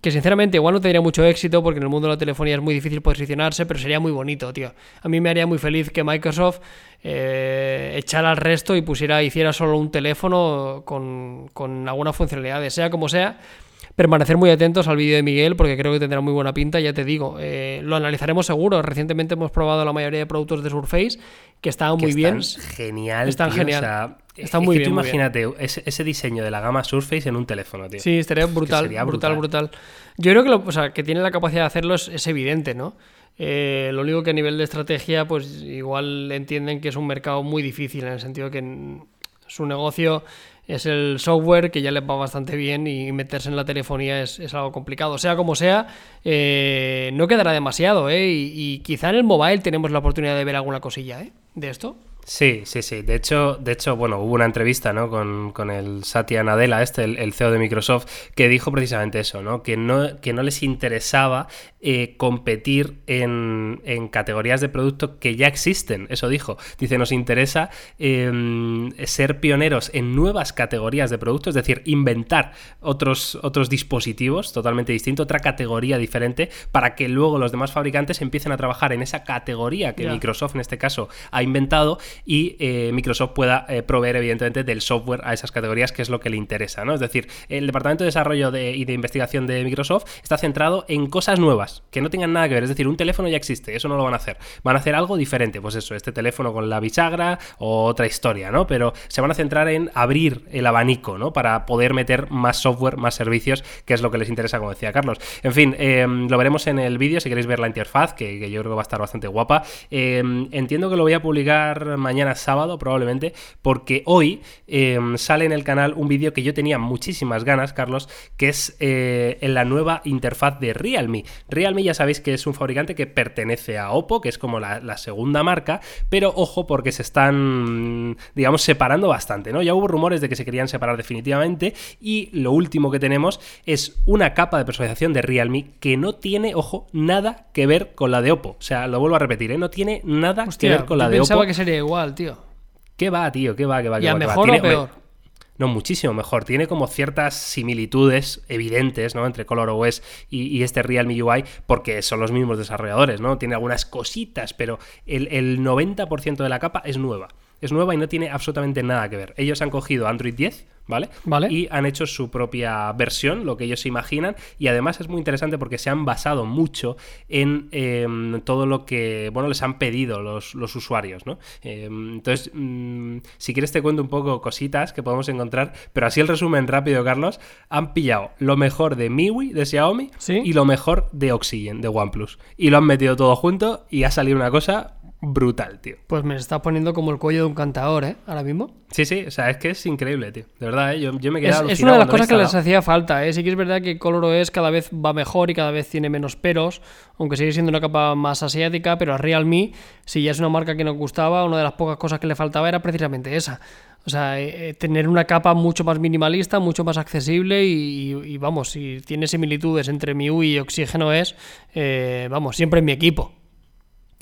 Speaker 2: que sinceramente igual no tendría mucho éxito porque en el mundo de la telefonía es muy difícil posicionarse, pero sería muy bonito, tío. A mí me haría muy feliz que Microsoft eh, echara al resto y pusiera, hiciera solo un teléfono con, con alguna funcionalidad, sea como sea permanecer muy atentos al vídeo de Miguel porque creo que tendrá muy buena pinta, ya te digo, eh, lo analizaremos seguro. Recientemente hemos probado la mayoría de productos de Surface que estaban muy bien.
Speaker 1: Genial.
Speaker 2: Están genial. Están muy bien.
Speaker 1: imagínate Ese, diseño de la gama Surface en un teléfono, tío.
Speaker 2: Sí, estaría brutal, brutal, brutal, Yo creo que, lo, o sea, que tiene la capacidad de hacerlo es, evidente, ¿no? Eh, lo único que a nivel de estrategia, pues igual entienden que es un mercado muy difícil en el sentido que su negocio es el software que ya les va bastante bien y meterse en la telefonía es, algo complicado. Sea como sea, eh, no quedará demasiado, ¿eh? Y, quizá en el mobile tenemos la oportunidad de ver alguna cosilla, ¿eh? De esto.
Speaker 1: Sí, sí, sí. De hecho, de hecho bueno, hubo una entrevista ¿no? con, con el Satya Nadella, este, el, CEO de Microsoft, que dijo precisamente eso, ¿no? Que no, que no les interesaba eh, competir en, en, categorías de producto que ya existen. Eso dijo. Dice, nos interesa em, ser pioneros en nuevas categorías de producto, es decir, inventar otros, otros dispositivos totalmente distintos, otra categoría diferente, para que luego los demás fabricantes empiecen a trabajar en esa categoría que Microsoft en este caso ha inventado y eh, Microsoft pueda eh, proveer evidentemente del software a esas categorías que es lo que le interesa, ¿no? Es decir, el departamento de desarrollo y de investigación de Microsoft está centrado en cosas nuevas que no tengan nada que ver, es decir, un teléfono ya existe, eso no lo van a hacer, van a hacer algo diferente, pues eso, este teléfono con la bisagra o otra historia, ¿no? Pero se van a centrar en abrir el abanico, ¿no? Para poder meter más software, más servicios, que es lo que les interesa, como decía Carlos. En fin, em, lo veremos en el vídeo si queréis ver la interfaz, que, yo creo que va a estar bastante guapa. Em, entiendo que lo voy a publicar mañana sábado probablemente, porque hoy em, sale en el canal un vídeo que yo tenía muchísimas ganas, Carlos, que es eh, en la nueva interfaz de Realme. Realme ya sabéis que es un fabricante que pertenece a Oppo, que es como la, segunda marca, pero ojo porque se están, digamos, separando bastante, ¿no? Ya hubo rumores de que se querían separar definitivamente y lo último que tenemos es una capa de personalización de Realme que no tiene, ojo, nada que ver con la de Oppo. O sea, lo vuelvo a repetir, ¿eh? No tiene nada que ver con la de Oppo.
Speaker 2: Pensaba que sería igual, tío.
Speaker 1: ¿Qué va, tío? ¿Qué va? ¿Qué va? ¿Qué
Speaker 2: ¿Y
Speaker 1: va?
Speaker 2: mejor o peor?
Speaker 1: No, muchísimo mejor. Tiene como ciertas similitudes evidentes, ¿no? Entre ColorOS y, y este Realme UI, porque son los mismos desarrolladores, ¿no? Tiene algunas cositas, pero el, el 90% de la capa es nueva es nueva y no tiene absolutamente nada que ver. Ellos han cogido Android 10, ¿vale?
Speaker 2: Vale.
Speaker 1: Y han hecho su propia versión, lo que ellos se imaginan, y además es muy interesante porque se han basado mucho en em, todo lo que, bueno, les han pedido los, usuarios, ¿no? Em, entonces, mm, si quieres te cuento un poco cositas que podemos encontrar, pero así el resumen rápido, Carlos, han pillado lo mejor de MIUI, de Xiaomi, y lo mejor de Oxygen, de OnePlus, y lo han metido todo junto y ha salido una cosa brutal, tío.
Speaker 2: Pues me está poniendo como el cuello de un cantador, ¿eh? Ahora mismo.
Speaker 1: Sí, sí, o sea, es que es increíble, tío. De verdad, ¿eh? yo, me quedé
Speaker 2: es, es una de las cosas que les hacía falta, ¿eh? Sí que es verdad que ColorOS cada vez va mejor y cada vez tiene menos peros, aunque sigue siendo una capa más asiática, pero a Realme, si ya es una marca que nos gustaba, una de las pocas cosas que le faltaba era precisamente esa. O sea, eh, eh, tener una capa mucho más minimalista, mucho más accesible y, vamos, si tiene similitudes entre MIUI y Oxígeno es, eh, vamos, siempre en mi equipo.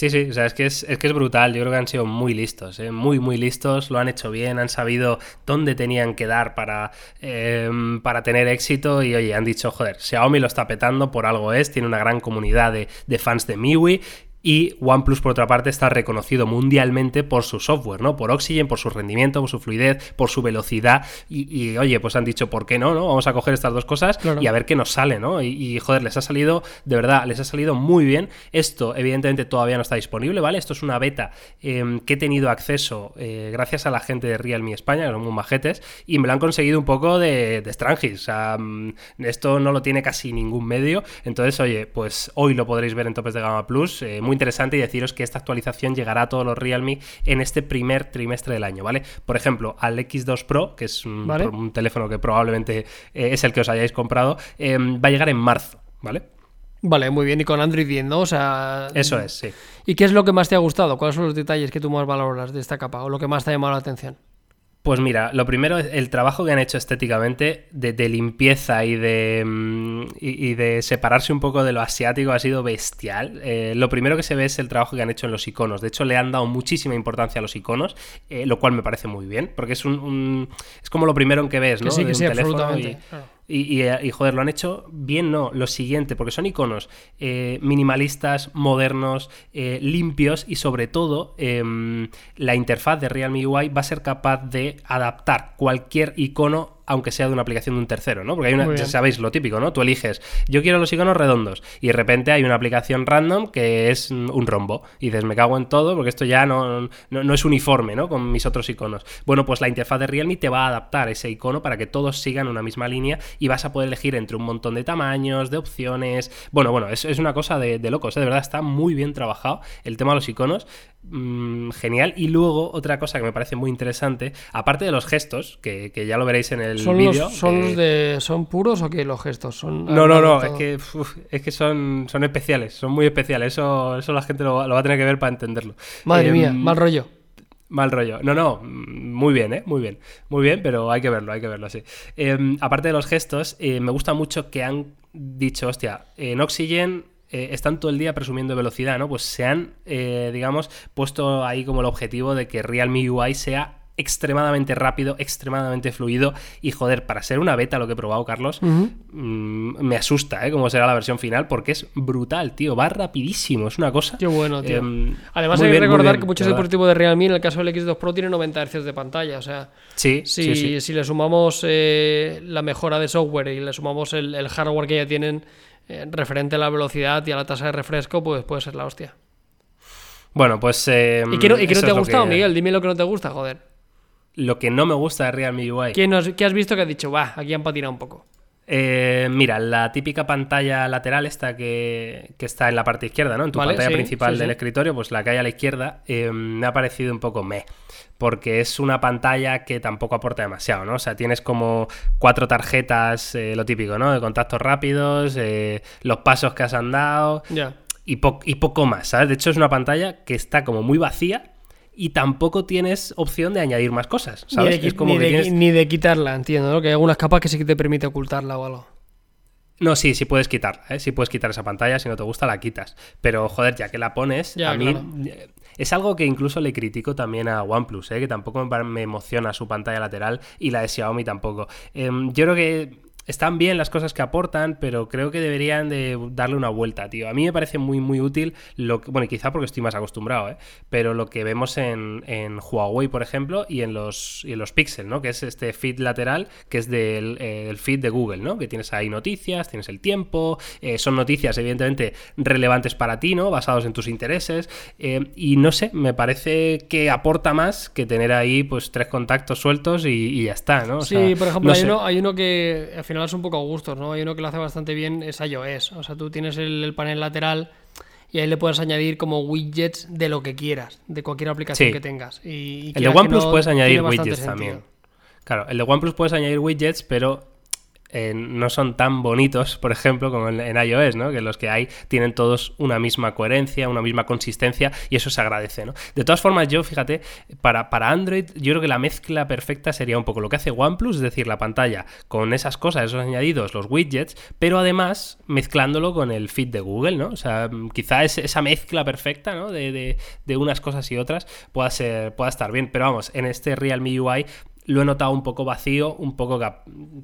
Speaker 1: Sí, sí, o sea, es que es, es que es brutal. Yo creo que han sido muy listos, ¿eh? muy, muy listos. Lo han hecho bien, han sabido dónde tenían que dar para, eh, para tener éxito. Y oye, han dicho, joder, Xiaomi lo está petando, por algo es, tiene una gran comunidad de, de fans de MIUI y OnePlus, por otra parte, está reconocido mundialmente por su software, ¿no? Por Oxygen, por su rendimiento, por su fluidez, por su velocidad. Y, oye, pues han dicho, ¿por qué no? no? Vamos a coger estas dos cosas y a ver qué nos sale, ¿no? Y, joder, les ha salido, de verdad, les ha salido muy bien. Esto, evidentemente, todavía no está disponible, ¿vale? Esto es una beta em, que he tenido acceso eh, gracias a la gente de Realme España, que son muy majetes, y me lo han conseguido un poco de, de O sea, mm, esto no lo tiene casi ningún medio. Entonces, oye, pues hoy lo podréis ver en Topes de Gama Plus. Eh, interesante y deciros que esta actualización llegará a todos los Realme en este primer trimestre del año, ¿vale? Por ejemplo, al X2 Pro, que es un, teléfono que probablemente eh, es el que os hayáis comprado, eh, va a llegar en marzo, ¿vale?
Speaker 2: Vale, muy bien. Y con Android 10, ¿no? O sea.
Speaker 1: Eso es, sí.
Speaker 2: ¿Y qué es lo que más te ha gustado? ¿Cuáles son los detalles que tú más valoras de esta capa? ¿O lo que más te ha llamado la atención?
Speaker 1: Pues mira, lo primero es el trabajo que han hecho estéticamente de, limpieza y de, mm, y, de separarse un poco de lo asiático ha sido bestial. Eh, lo primero que se ve es el trabajo que han hecho en los iconos. De hecho, le han dado muchísima importancia a los iconos, eh, lo cual me parece muy bien, porque es un, es como lo primero en que ves, ¿no?
Speaker 2: sí, que sí, absolutamente.
Speaker 1: Eh, y, joder, lo han hecho bien, no, lo siguiente, porque son iconos eh, minimalistas, modernos, eh, limpios y sobre todo em, la interfaz de Realme UI va a ser capaz de adaptar cualquier icono aunque sea de una aplicación de un tercero, ¿no? Porque hay una, ya sabéis lo típico, ¿no? Tú eliges, yo quiero los iconos redondos y de repente hay una aplicación random que es un rombo y dices, me cago en todo porque esto ya no, no, es uniforme, ¿no? Con mis otros iconos. Bueno, pues la interfaz de Realme te va a adaptar ese icono para que todos sigan una misma línea y vas a poder elegir entre un montón de tamaños, de opciones. Bueno, bueno, es, es una cosa de, de locos, ¿eh? de verdad está muy bien trabajado el tema de los iconos. Mm, genial. Y luego, otra cosa que me parece muy interesante, aparte de los gestos, que, ya lo veréis en el vídeo.
Speaker 2: ¿Son, de, ¿Son puros o qué los gestos? ¿Son
Speaker 1: no, no, no, es que, es que son, son especiales, son muy especiales. Eso, eso la gente lo, va a tener que ver para entenderlo.
Speaker 2: Madre mía, em, mal rollo.
Speaker 1: Mal rollo. No, no, muy bien, ¿eh? Muy bien. Muy bien, pero hay que verlo, hay que verlo así. Em, aparte de los gestos, eh, me gusta mucho que han dicho, hostia, en Oxygen eh, están todo el día presumiendo velocidad, ¿no? Pues se han, eh, digamos, puesto ahí como el objetivo de que Realme UI sea extremadamente rápido, extremadamente fluido y joder, para ser una beta lo que he probado, Carlos, mm, me asusta, ¿eh? Cómo será la versión final porque es brutal, tío, va rapidísimo, es una cosa.
Speaker 2: Qué bueno, tío. Em, Además hay que recordar que muchos dispositivos de Realme, en el caso del X2 Pro, tiene 90 Hz de pantalla, o sea,
Speaker 1: sí,
Speaker 2: si, si le sumamos la mejora de software y le sumamos el hardware que ya tienen eh, referente a la velocidad y a la tasa de refresco, pues puede ser la hostia.
Speaker 1: Bueno, pues. Eh,
Speaker 2: ¿Y qué no, te ha gustado, Miguel? Dime lo que no te gusta, joder.
Speaker 1: Lo que no me gusta de Realme UI.
Speaker 2: ¿Qué, has visto que has dicho, va, aquí han patinado un poco?
Speaker 1: Eh, mira, la típica pantalla lateral, esta que, está en la parte izquierda, ¿no? En tu pantalla principal del escritorio, pues la que hay a la izquierda, me ha parecido un poco meh porque es una pantalla que tampoco aporta demasiado, ¿no? O sea, tienes como cuatro tarjetas, eh, lo típico, ¿no? De contactos rápidos, eh, los pasos que has andado y, y poco más, ¿sabes? De hecho, es una pantalla que está como muy vacía y tampoco tienes opción de añadir más cosas, ¿sabes?
Speaker 2: Ni de, como ni de quitarla, entiendo, ¿no? Que hay algunas capas que sí que te permite ocultarla o algo.
Speaker 1: No, sí, sí puedes quitarla, ¿eh? Sí puedes quitar esa pantalla, si no te gusta la quitas. Pero, joder, ya que la pones, a mí... Es algo que incluso le critico también a OnePlus, ¿eh? que tampoco me emociona su pantalla lateral y la de Xiaomi tampoco. Em, yo creo que están bien las cosas que aportan, pero creo que deberían de darle una vuelta, tío. A mí me parece muy, muy útil, lo que, bueno, quizá porque estoy más acostumbrado, ¿eh? pero lo que vemos en, Huawei, por ejemplo, y en los, y en los Pixel, ¿no? Que es este feed lateral, que es del eh, feed de Google, ¿no? Que tienes ahí noticias, tienes el tiempo, eh, son noticias evidentemente relevantes para ti, ¿no? Basados en tus intereses, eh, y no sé, me parece que aporta más que tener ahí, pues, tres contactos sueltos y, ya está, ¿no?
Speaker 2: sí, por ejemplo, hay, uno, hay uno que final es un poco a gustos, ¿no? Hay uno que lo hace bastante bien, es iOS. O sea, tú tienes el, panel lateral y ahí le puedes añadir como widgets de lo que quieras, de cualquier aplicación que tengas. Y,
Speaker 1: el de OnePlus puedes añadir widgets también. Claro, el de OnePlus puedes añadir widgets, pero no son tan bonitos, por ejemplo, como en, iOS, ¿no? Que los que hay tienen todos una misma coherencia, una misma consistencia y eso se agradece, ¿no? De todas formas, yo, fíjate, para, para Android, yo creo que la mezcla perfecta sería un poco lo que hace OnePlus, es decir, la pantalla con esas cosas, esos añadidos, los widgets, pero además mezclándolo con el feed de Google, ¿no? O sea, quizá es esa mezcla perfecta, ¿no? De, de, de unas cosas y otras pueda, ser, pueda estar bien, pero vamos, en este Realme UI lo he notado un poco vacío, un poco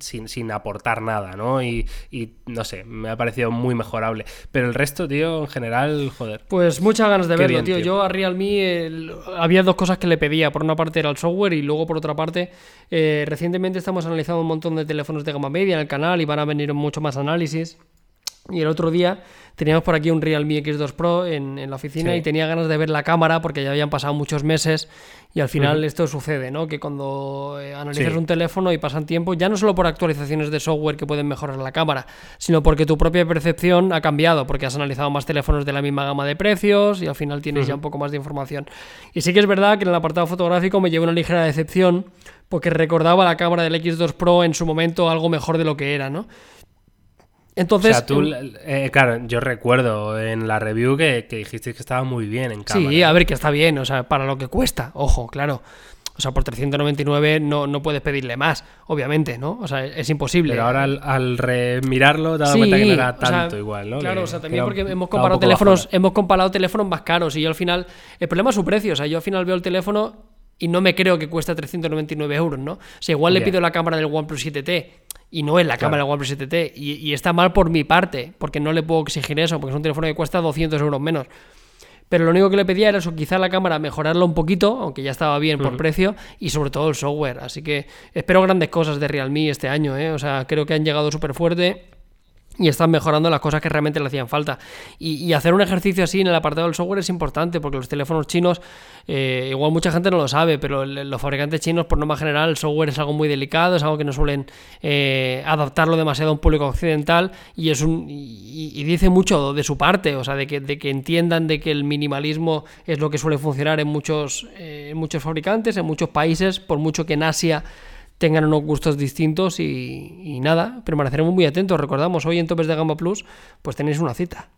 Speaker 1: sin, sin aportar nada, ¿no? Y, y, no sé, me ha parecido muy mejorable. Pero el resto, tío, en general, joder.
Speaker 2: Pues muchas ganas de verlo, bien, tío. tío. Yo a Realme el... había dos cosas que le pedía. Por una parte era el software y luego por otra parte, eh, recientemente estamos analizando un montón de teléfonos de gama media en el canal y van a venir mucho más análisis. Y el otro día teníamos por aquí un Realme X2 Pro en, en la oficina sí. y tenía ganas de ver la cámara porque ya habían pasado muchos meses y al final uh -huh. esto sucede, ¿no? Que cuando eh, analizas sí. un teléfono y pasan tiempo, ya no solo por actualizaciones de software que pueden mejorar la cámara, sino porque tu propia percepción ha cambiado, porque has analizado más teléfonos de la misma gama de precios y al final tienes uh -huh. ya un poco más de información. Y sí que es verdad que en el apartado fotográfico me llevo una ligera decepción porque recordaba la cámara del X2 Pro en su momento algo mejor de lo que era, ¿no? Entonces,
Speaker 1: o sea, tú, eh, claro, yo recuerdo en la review que, que, dijiste que estaba muy bien en cámara.
Speaker 2: Sí, a ver, que está bien, o sea, para lo que cuesta, ojo, claro. O sea, por 399 no, no puedes pedirle más, obviamente, ¿no? O sea, es imposible.
Speaker 1: Pero ahora al, al remirarlo te sí, cuenta que no era tanto
Speaker 2: o sea,
Speaker 1: igual, ¿no?
Speaker 2: Claro,
Speaker 1: que,
Speaker 2: o sea, también porque hemos comparado teléfonos, hemos comparado teléfonos más caros y yo al final, el problema es su precio, o sea, yo al final veo el teléfono y no me creo que cuesta 399 euros, ¿no? O sea, igual yeah. le pido la cámara del OnePlus 7T y no es la cámara del OnePlus 7T. Y, y, está mal por mi parte, porque no le puedo exigir eso, porque es un teléfono que cuesta 200 euros menos. Pero lo único que le pedía era eso, quizá la cámara mejorarlo un poquito, aunque ya estaba bien por uh -huh. precio, y sobre todo el software. Así que espero grandes cosas de Realme este año, ¿eh? O sea, creo que han llegado súper fuerte y están mejorando las cosas que realmente le hacían falta. Y, hacer un ejercicio así en el apartado del software es importante, porque los teléfonos chinos, eh, igual mucha gente no lo sabe, pero los fabricantes chinos, por norma general, el software es algo muy delicado, es algo que no suelen eh, adaptarlo demasiado a un público occidental, y es un y, dice mucho de su parte, o sea, de que, de que entiendan de que el minimalismo es lo que suele funcionar en muchos, eh, en muchos fabricantes, en muchos países, por mucho que en Asia tengan unos gustos distintos y, y, nada, permaneceremos muy atentos. Recordamos, hoy en Topes de Gama Plus, pues tenéis una cita.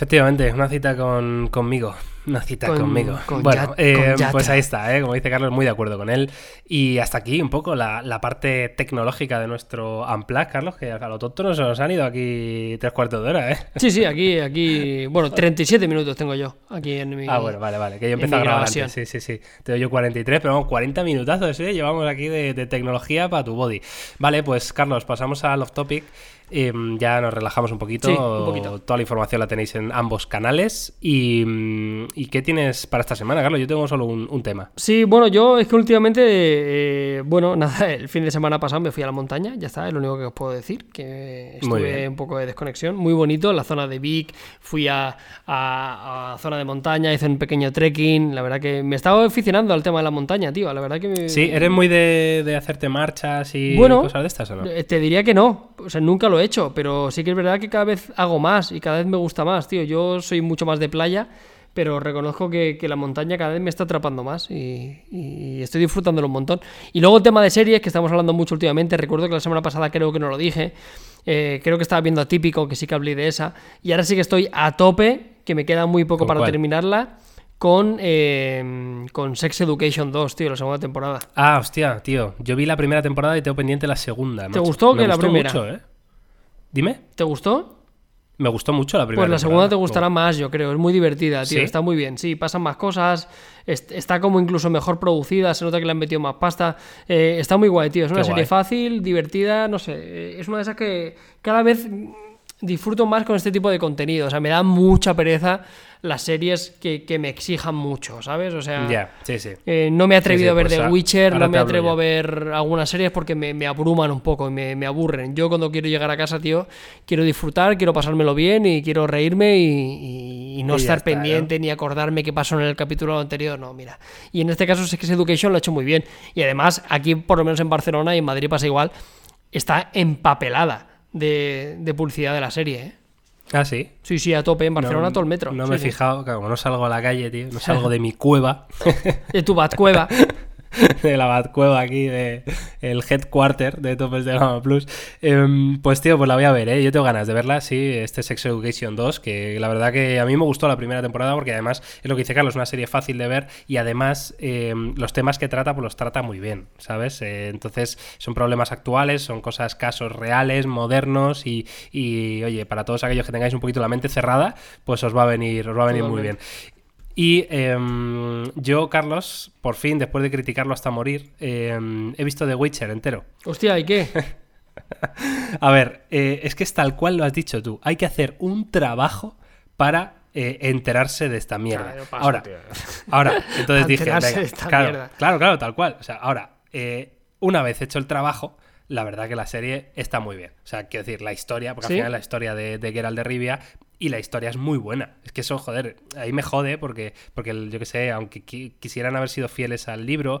Speaker 1: Efectivamente, una cita con, conmigo. Una cita con, conmigo.
Speaker 2: Con
Speaker 1: bueno, eh,
Speaker 2: con
Speaker 1: pues ahí está, ¿eh? como dice Carlos, muy de acuerdo con él. Y hasta aquí un poco la, la parte tecnológica de nuestro Unplug, Carlos, que a lo tonto nos, nos han ido aquí tres cuartos de hora, ¿eh?
Speaker 2: Sí, sí, aquí, aquí, bueno, 37 minutos tengo yo aquí en mi
Speaker 1: Ah, bueno, vale, vale, que yo empecé a grabar antes, sí, sí, sí. Te doy yo 43, pero vamos, 40 minutazos, ¿eh? Llevamos aquí de, de tecnología para tu body. Vale, pues Carlos, pasamos al off topic. Eh, ya nos relajamos un poquito.
Speaker 2: Sí, un poquito.
Speaker 1: Toda la información la tenéis en ambos canales. Y, ¿y qué tienes para esta semana, Carlos? Yo tengo solo un, un tema.
Speaker 2: Sí, bueno, yo es que últimamente, eh, bueno, nada, el fin de semana pasado me fui a la montaña, ya está, es lo único que os puedo decir, que estuve un poco de desconexión, muy bonito, en la zona de Vic, fui a, a, a, zona de montaña, hice un pequeño trekking, la verdad que me estaba aficionando al tema de la montaña, tío, la verdad que... Me...
Speaker 1: Sí, ¿eres muy de, de hacerte marchas y
Speaker 2: bueno,
Speaker 1: cosas de estas o no?
Speaker 2: te diría que no, o sea, nunca lo he hecho, pero sí que es verdad que cada vez hago más y cada vez me gusta más, tío. Yo soy mucho más de playa, pero reconozco que, que la montaña cada vez me está atrapando más y, y, estoy disfrutándolo un montón. Y luego el tema de series, que estamos hablando mucho últimamente, recuerdo que la semana pasada creo que no lo dije, eh, creo que estaba viendo Atípico, que sí que hablé de esa, y ahora sí que estoy a tope, que me queda muy poco para cuál? terminarla con, eh, con Sex Education 2, tío, la segunda temporada.
Speaker 1: Ah, hostia, tío. Yo vi la primera temporada y tengo pendiente la segunda.
Speaker 2: ¿Te macho. gustó
Speaker 1: me
Speaker 2: que
Speaker 1: gustó
Speaker 2: la primera?
Speaker 1: Mucho, ¿eh? Dime.
Speaker 2: ¿Te gustó?
Speaker 1: Me gustó mucho la primera.
Speaker 2: Pues la segunda te gustará oh. más, yo creo. Es muy divertida, tío. ¿Sí? Está muy bien. Sí, pasan más cosas. Está como incluso mejor producida. Se nota que le han metido más pasta. Eh, está muy guay, tío. Es una Qué serie guay. fácil, divertida. No sé. Es una de esas que cada vez disfruto más con este tipo de contenido. O sea, me da mucha pereza las series que, que me exijan mucho, ¿sabes? O sea,
Speaker 1: yeah, sí, sí.
Speaker 2: Eh, no me he atrevido sí, a ver pues The Witcher, no me atrevo a ver algunas series porque me, me abruman un poco y me, me, aburren. Yo cuando quiero llegar a casa, tío, quiero disfrutar, quiero pasármelo bien y quiero reírme y, y, y no estar está, pendiente ¿no? ni acordarme qué pasó en el capítulo anterior. No, mira. Y en este caso, Sex Education lo ha hecho muy bien. Y además, aquí, por lo menos en Barcelona y en Madrid pasa igual, está empapelada de, de publicidad de la serie, ¿eh?
Speaker 1: Ah, sí.
Speaker 2: Sí, sí, a tope, en Barcelona
Speaker 1: no,
Speaker 2: todo el metro.
Speaker 1: No
Speaker 2: sí,
Speaker 1: me he
Speaker 2: sí.
Speaker 1: fijado, como no salgo a la calle, tío, no salgo de mi cueva.
Speaker 2: de tu bat cueva.
Speaker 1: de la Batcueva aquí, de el headquarter de Topes de Gama Plus. Em, pues tío, pues la voy a ver, ¿eh? Yo tengo ganas de verla, sí, este Sex Education 2, que la verdad que a mí me gustó la primera temporada porque además es lo que dice Carlos, una serie fácil de ver y además em, los temas que trata, pues los trata muy bien, ¿sabes? Eh, entonces son problemas actuales, son cosas, casos reales, modernos y, y, oye, para todos aquellos que tengáis un poquito la mente cerrada, pues os va a venir, os va a venir muy bien. Y em, yo, Carlos, por fin, después de criticarlo hasta morir, em, he visto The Witcher entero.
Speaker 2: Hostia, ¿y qué?
Speaker 1: a ver, eh, es que es tal cual lo has dicho tú. Hay que hacer un trabajo para eh, enterarse de esta mierda. ahora, ahora, entonces dije, claro, claro, claro, tal cual. O sea, ahora, eh, una vez hecho el trabajo, la verdad que la serie está muy bien. O sea, quiero decir, la historia, porque al final la historia de, de Geralt de Rivia y la historia es muy buena. Es que eso, joder, ahí me jode porque, porque yo que sé, aunque quisieran haber sido fieles al libro,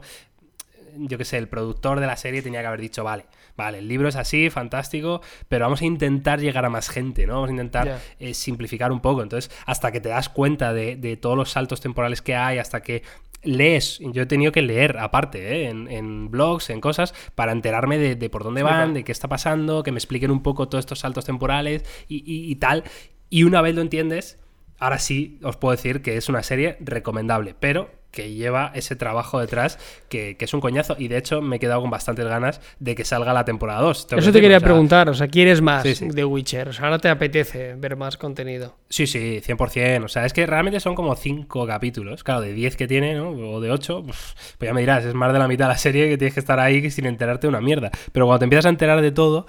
Speaker 1: yo que sé, el productor de la serie tenía que haber dicho, vale, vale, el libro es así, fantástico, pero vamos a intentar llegar a más gente, ¿no? Vamos a intentar eh, simplificar un poco. Entonces, hasta que te das cuenta de, todos los saltos temporales que hay, hasta que lees, yo he tenido que leer aparte, ¿eh? en, blogs, en cosas, para enterarme de, por dónde van, de qué está pasando, que me expliquen un poco todos estos saltos temporales y tal. Y una vez lo entiendes, ahora sí os puedo decir que es una serie recomendable, pero que lleva ese trabajo detrás que, es un coñazo. Y de hecho me he quedado con bastantes ganas de que salga la temporada 2.
Speaker 2: Eso te quería preguntar, o sea, ¿quieres más de Witcher? O sea, ahora te apetece ver más contenido.
Speaker 1: Sí, sí, 100%. O sea, es que realmente son como 5 capítulos. Claro, de 10 que tiene, ¿no? O de 8, pues, pues, ya me dirás, es más de la mitad de la serie que tienes que estar ahí sin enterarte de una mierda. Pero cuando te empiezas a enterar de todo,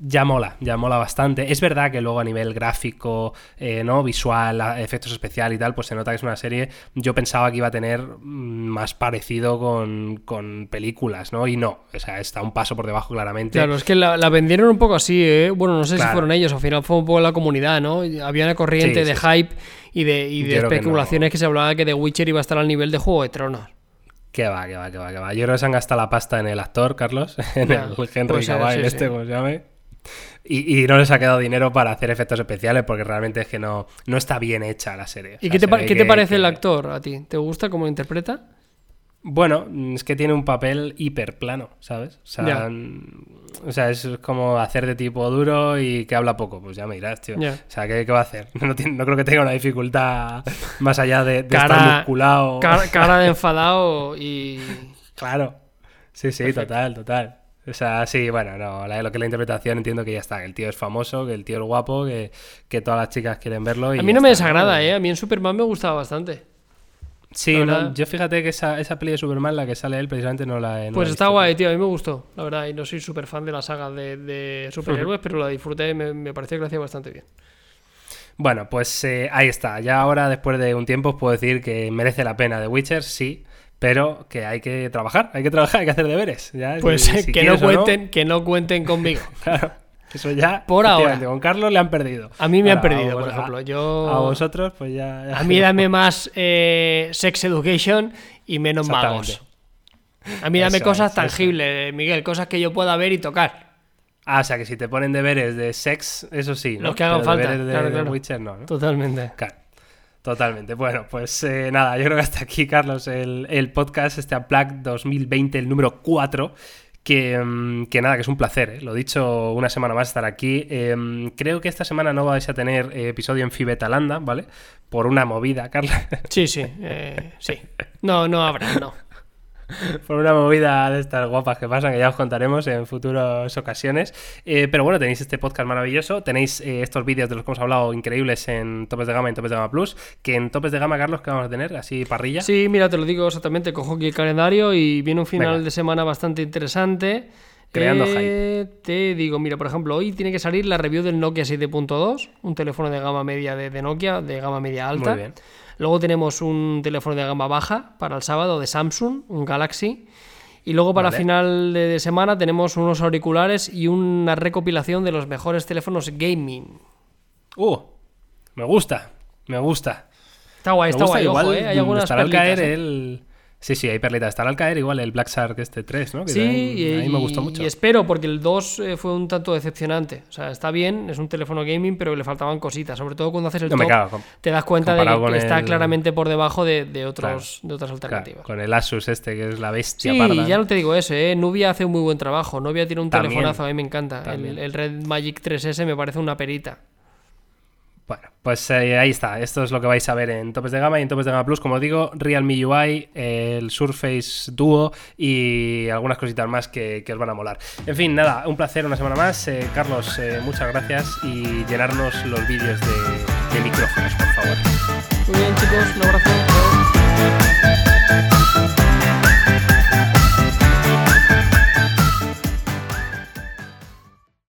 Speaker 1: ya mola, ya mola bastante. Es verdad que luego a nivel gráfico, eh, ¿no? Visual, efectos especiales y tal, pues se nota que es una serie. Yo pensaba que iba a tener más parecido con, con películas, ¿no? Y no. O sea, está un paso por debajo claramente.
Speaker 2: Claro, es que la, vendieron un poco así, ¿eh? Bueno, no sé si fueron ellos, al final fue un poco la comunidad, ¿no? Había una corriente de hype y de, y de especulaciones que, se hablaba que The Witcher iba a estar al nivel de Juego de Tronos.
Speaker 1: Que va, que va, que va, que va. Yo creo que se han gastado la pasta en el actor, Carlos, en el Henry Cavill, este, como se llame. Y, no les ha quedado dinero para hacer efectos especiales porque realmente es que no, no está bien hecha la serie.
Speaker 2: ¿Y qué, te, parece el actor a ti? ¿Te gusta cómo interpreta?
Speaker 1: Bueno, es que tiene un papel hiper plano, ¿sabes? O sea, es como hacer de tipo duro y que habla poco, pues ya me dirás, tío. O sea, ¿qué, va a hacer? No, creo que tenga una dificultad más allá de, estar musculado.
Speaker 2: cara de enfadado y...
Speaker 1: Claro. Sí, sí, total, total. O sea, sí, bueno, no, lo que es la interpretación entiendo que ya está, que el tío es famoso, que el tío es guapo, que, que todas las chicas quieren verlo. Y
Speaker 2: a mí no me desagrada, ¿eh? A mí en Superman me gustaba bastante.
Speaker 1: Sí, yo fíjate que esa, esa peli de Superman, la que sale él, precisamente no la he
Speaker 2: Pues está guay, tío, a mí me gustó, la verdad, y no soy súper fan de la saga de, superhéroes, pero la disfruté y me, me pareció que lo hacía bastante bien.
Speaker 1: Bueno, pues eh, ahí está. Ya ahora, después de un tiempo, os puedo decir que merece la pena The Witcher, sí pero que hay que trabajar, hay que trabajar, hay que hacer deberes.
Speaker 2: Pues que, no cuenten, que no cuenten conmigo.
Speaker 1: claro. Eso ya.
Speaker 2: Por ahora.
Speaker 1: Con Carlos le han perdido.
Speaker 2: A mí me han perdido, por ejemplo. Yo...
Speaker 1: A vosotros, pues ya.
Speaker 2: A mí dame más eh, sex education y menos magos. A mí dame cosas tangibles, Miguel, cosas que yo pueda ver y tocar.
Speaker 1: Ah, o sea que si te ponen deberes de sex, eso sí.
Speaker 2: Los que hagan falta.
Speaker 1: De, Witcher, no,
Speaker 2: Totalmente.
Speaker 1: Claro. Totalmente. Bueno, pues eh, nada, yo creo que hasta aquí, Carlos, el, podcast, este Unplugged 2020, el número 4. Mm, que, nada, que es un placer, ¿eh? lo dicho, una semana más estar aquí. Em, creo que esta semana no vais a tener eh, episodio en Fibetalanda, ¿vale? Por una movida, Carlos.
Speaker 2: Sí, sí, sí. No, no habrá, no.
Speaker 1: por una movida de estas guapas que pasan, que ya os contaremos en futuras ocasiones. Eh, pero bueno, tenéis este podcast maravilloso, tenéis eh, estos vídeos de los que hemos hablado increíbles en Topes de Gama y en Topes de Gama Plus, que en Topes de Gama, Carlos, que vamos a tener? Así parrilla.
Speaker 2: Sí, mira, te lo digo exactamente, cojo aquí el calendario y viene un final de semana bastante interesante.
Speaker 1: Creando eh,
Speaker 2: Te digo, mira, por ejemplo, hoy tiene que salir la review del Nokia 7.2, un teléfono de gama media de, de Nokia, de gama media alta. Muy bien. Luego tenemos un teléfono de gama baja para el sábado de Samsung, un Galaxy. Y luego para final de semana tenemos unos auriculares y una recopilación de los mejores teléfonos gaming.
Speaker 1: Uh, me gusta, me gusta.
Speaker 2: Está guay, está guay, ojo, ¿eh? Hay algunas
Speaker 1: caer ¿eh? el Sí, sí, hay perlitas. Estará al caer igual el Black Shark este 3, ¿no? Que
Speaker 2: Sí,
Speaker 1: también- a mí
Speaker 2: y,
Speaker 1: me gustó mucho.
Speaker 2: y espero, porque el 2 eh, fue un tanto decepcionante. O sea, está bien, es un teléfono gaming, pero le faltaban cositas. Sobre todo cuando haces el
Speaker 1: No me cago,
Speaker 2: te das cuenta de que está
Speaker 1: el-
Speaker 2: claramente por debajo de, de otros, de otras
Speaker 1: Claro,
Speaker 2: alternativas.
Speaker 1: con el Asus este, que es la bestia
Speaker 2: Sí,
Speaker 1: parda.
Speaker 2: ya no te digo eso, ¿eh? Nubia hace un muy buen trabajo. Nubia tiene un
Speaker 1: También,
Speaker 2: telefonazo, a mí me encanta. El, el Red Magic 3S me parece una perita.
Speaker 1: Bueno, pues eh, ahí está. Esto es lo que vais a ver en topes de gama y en topes de gama plus. Como digo, Realme UI, el Surface Duo y algunas cositas más que, que os van a molar. En fin, nada, un placer una semana más. Eh, Carlos, eh, muchas gracias y llenarnos los vídeos de, de micrófonos, por favor.
Speaker 2: Muy bien, chicos, un abrazo.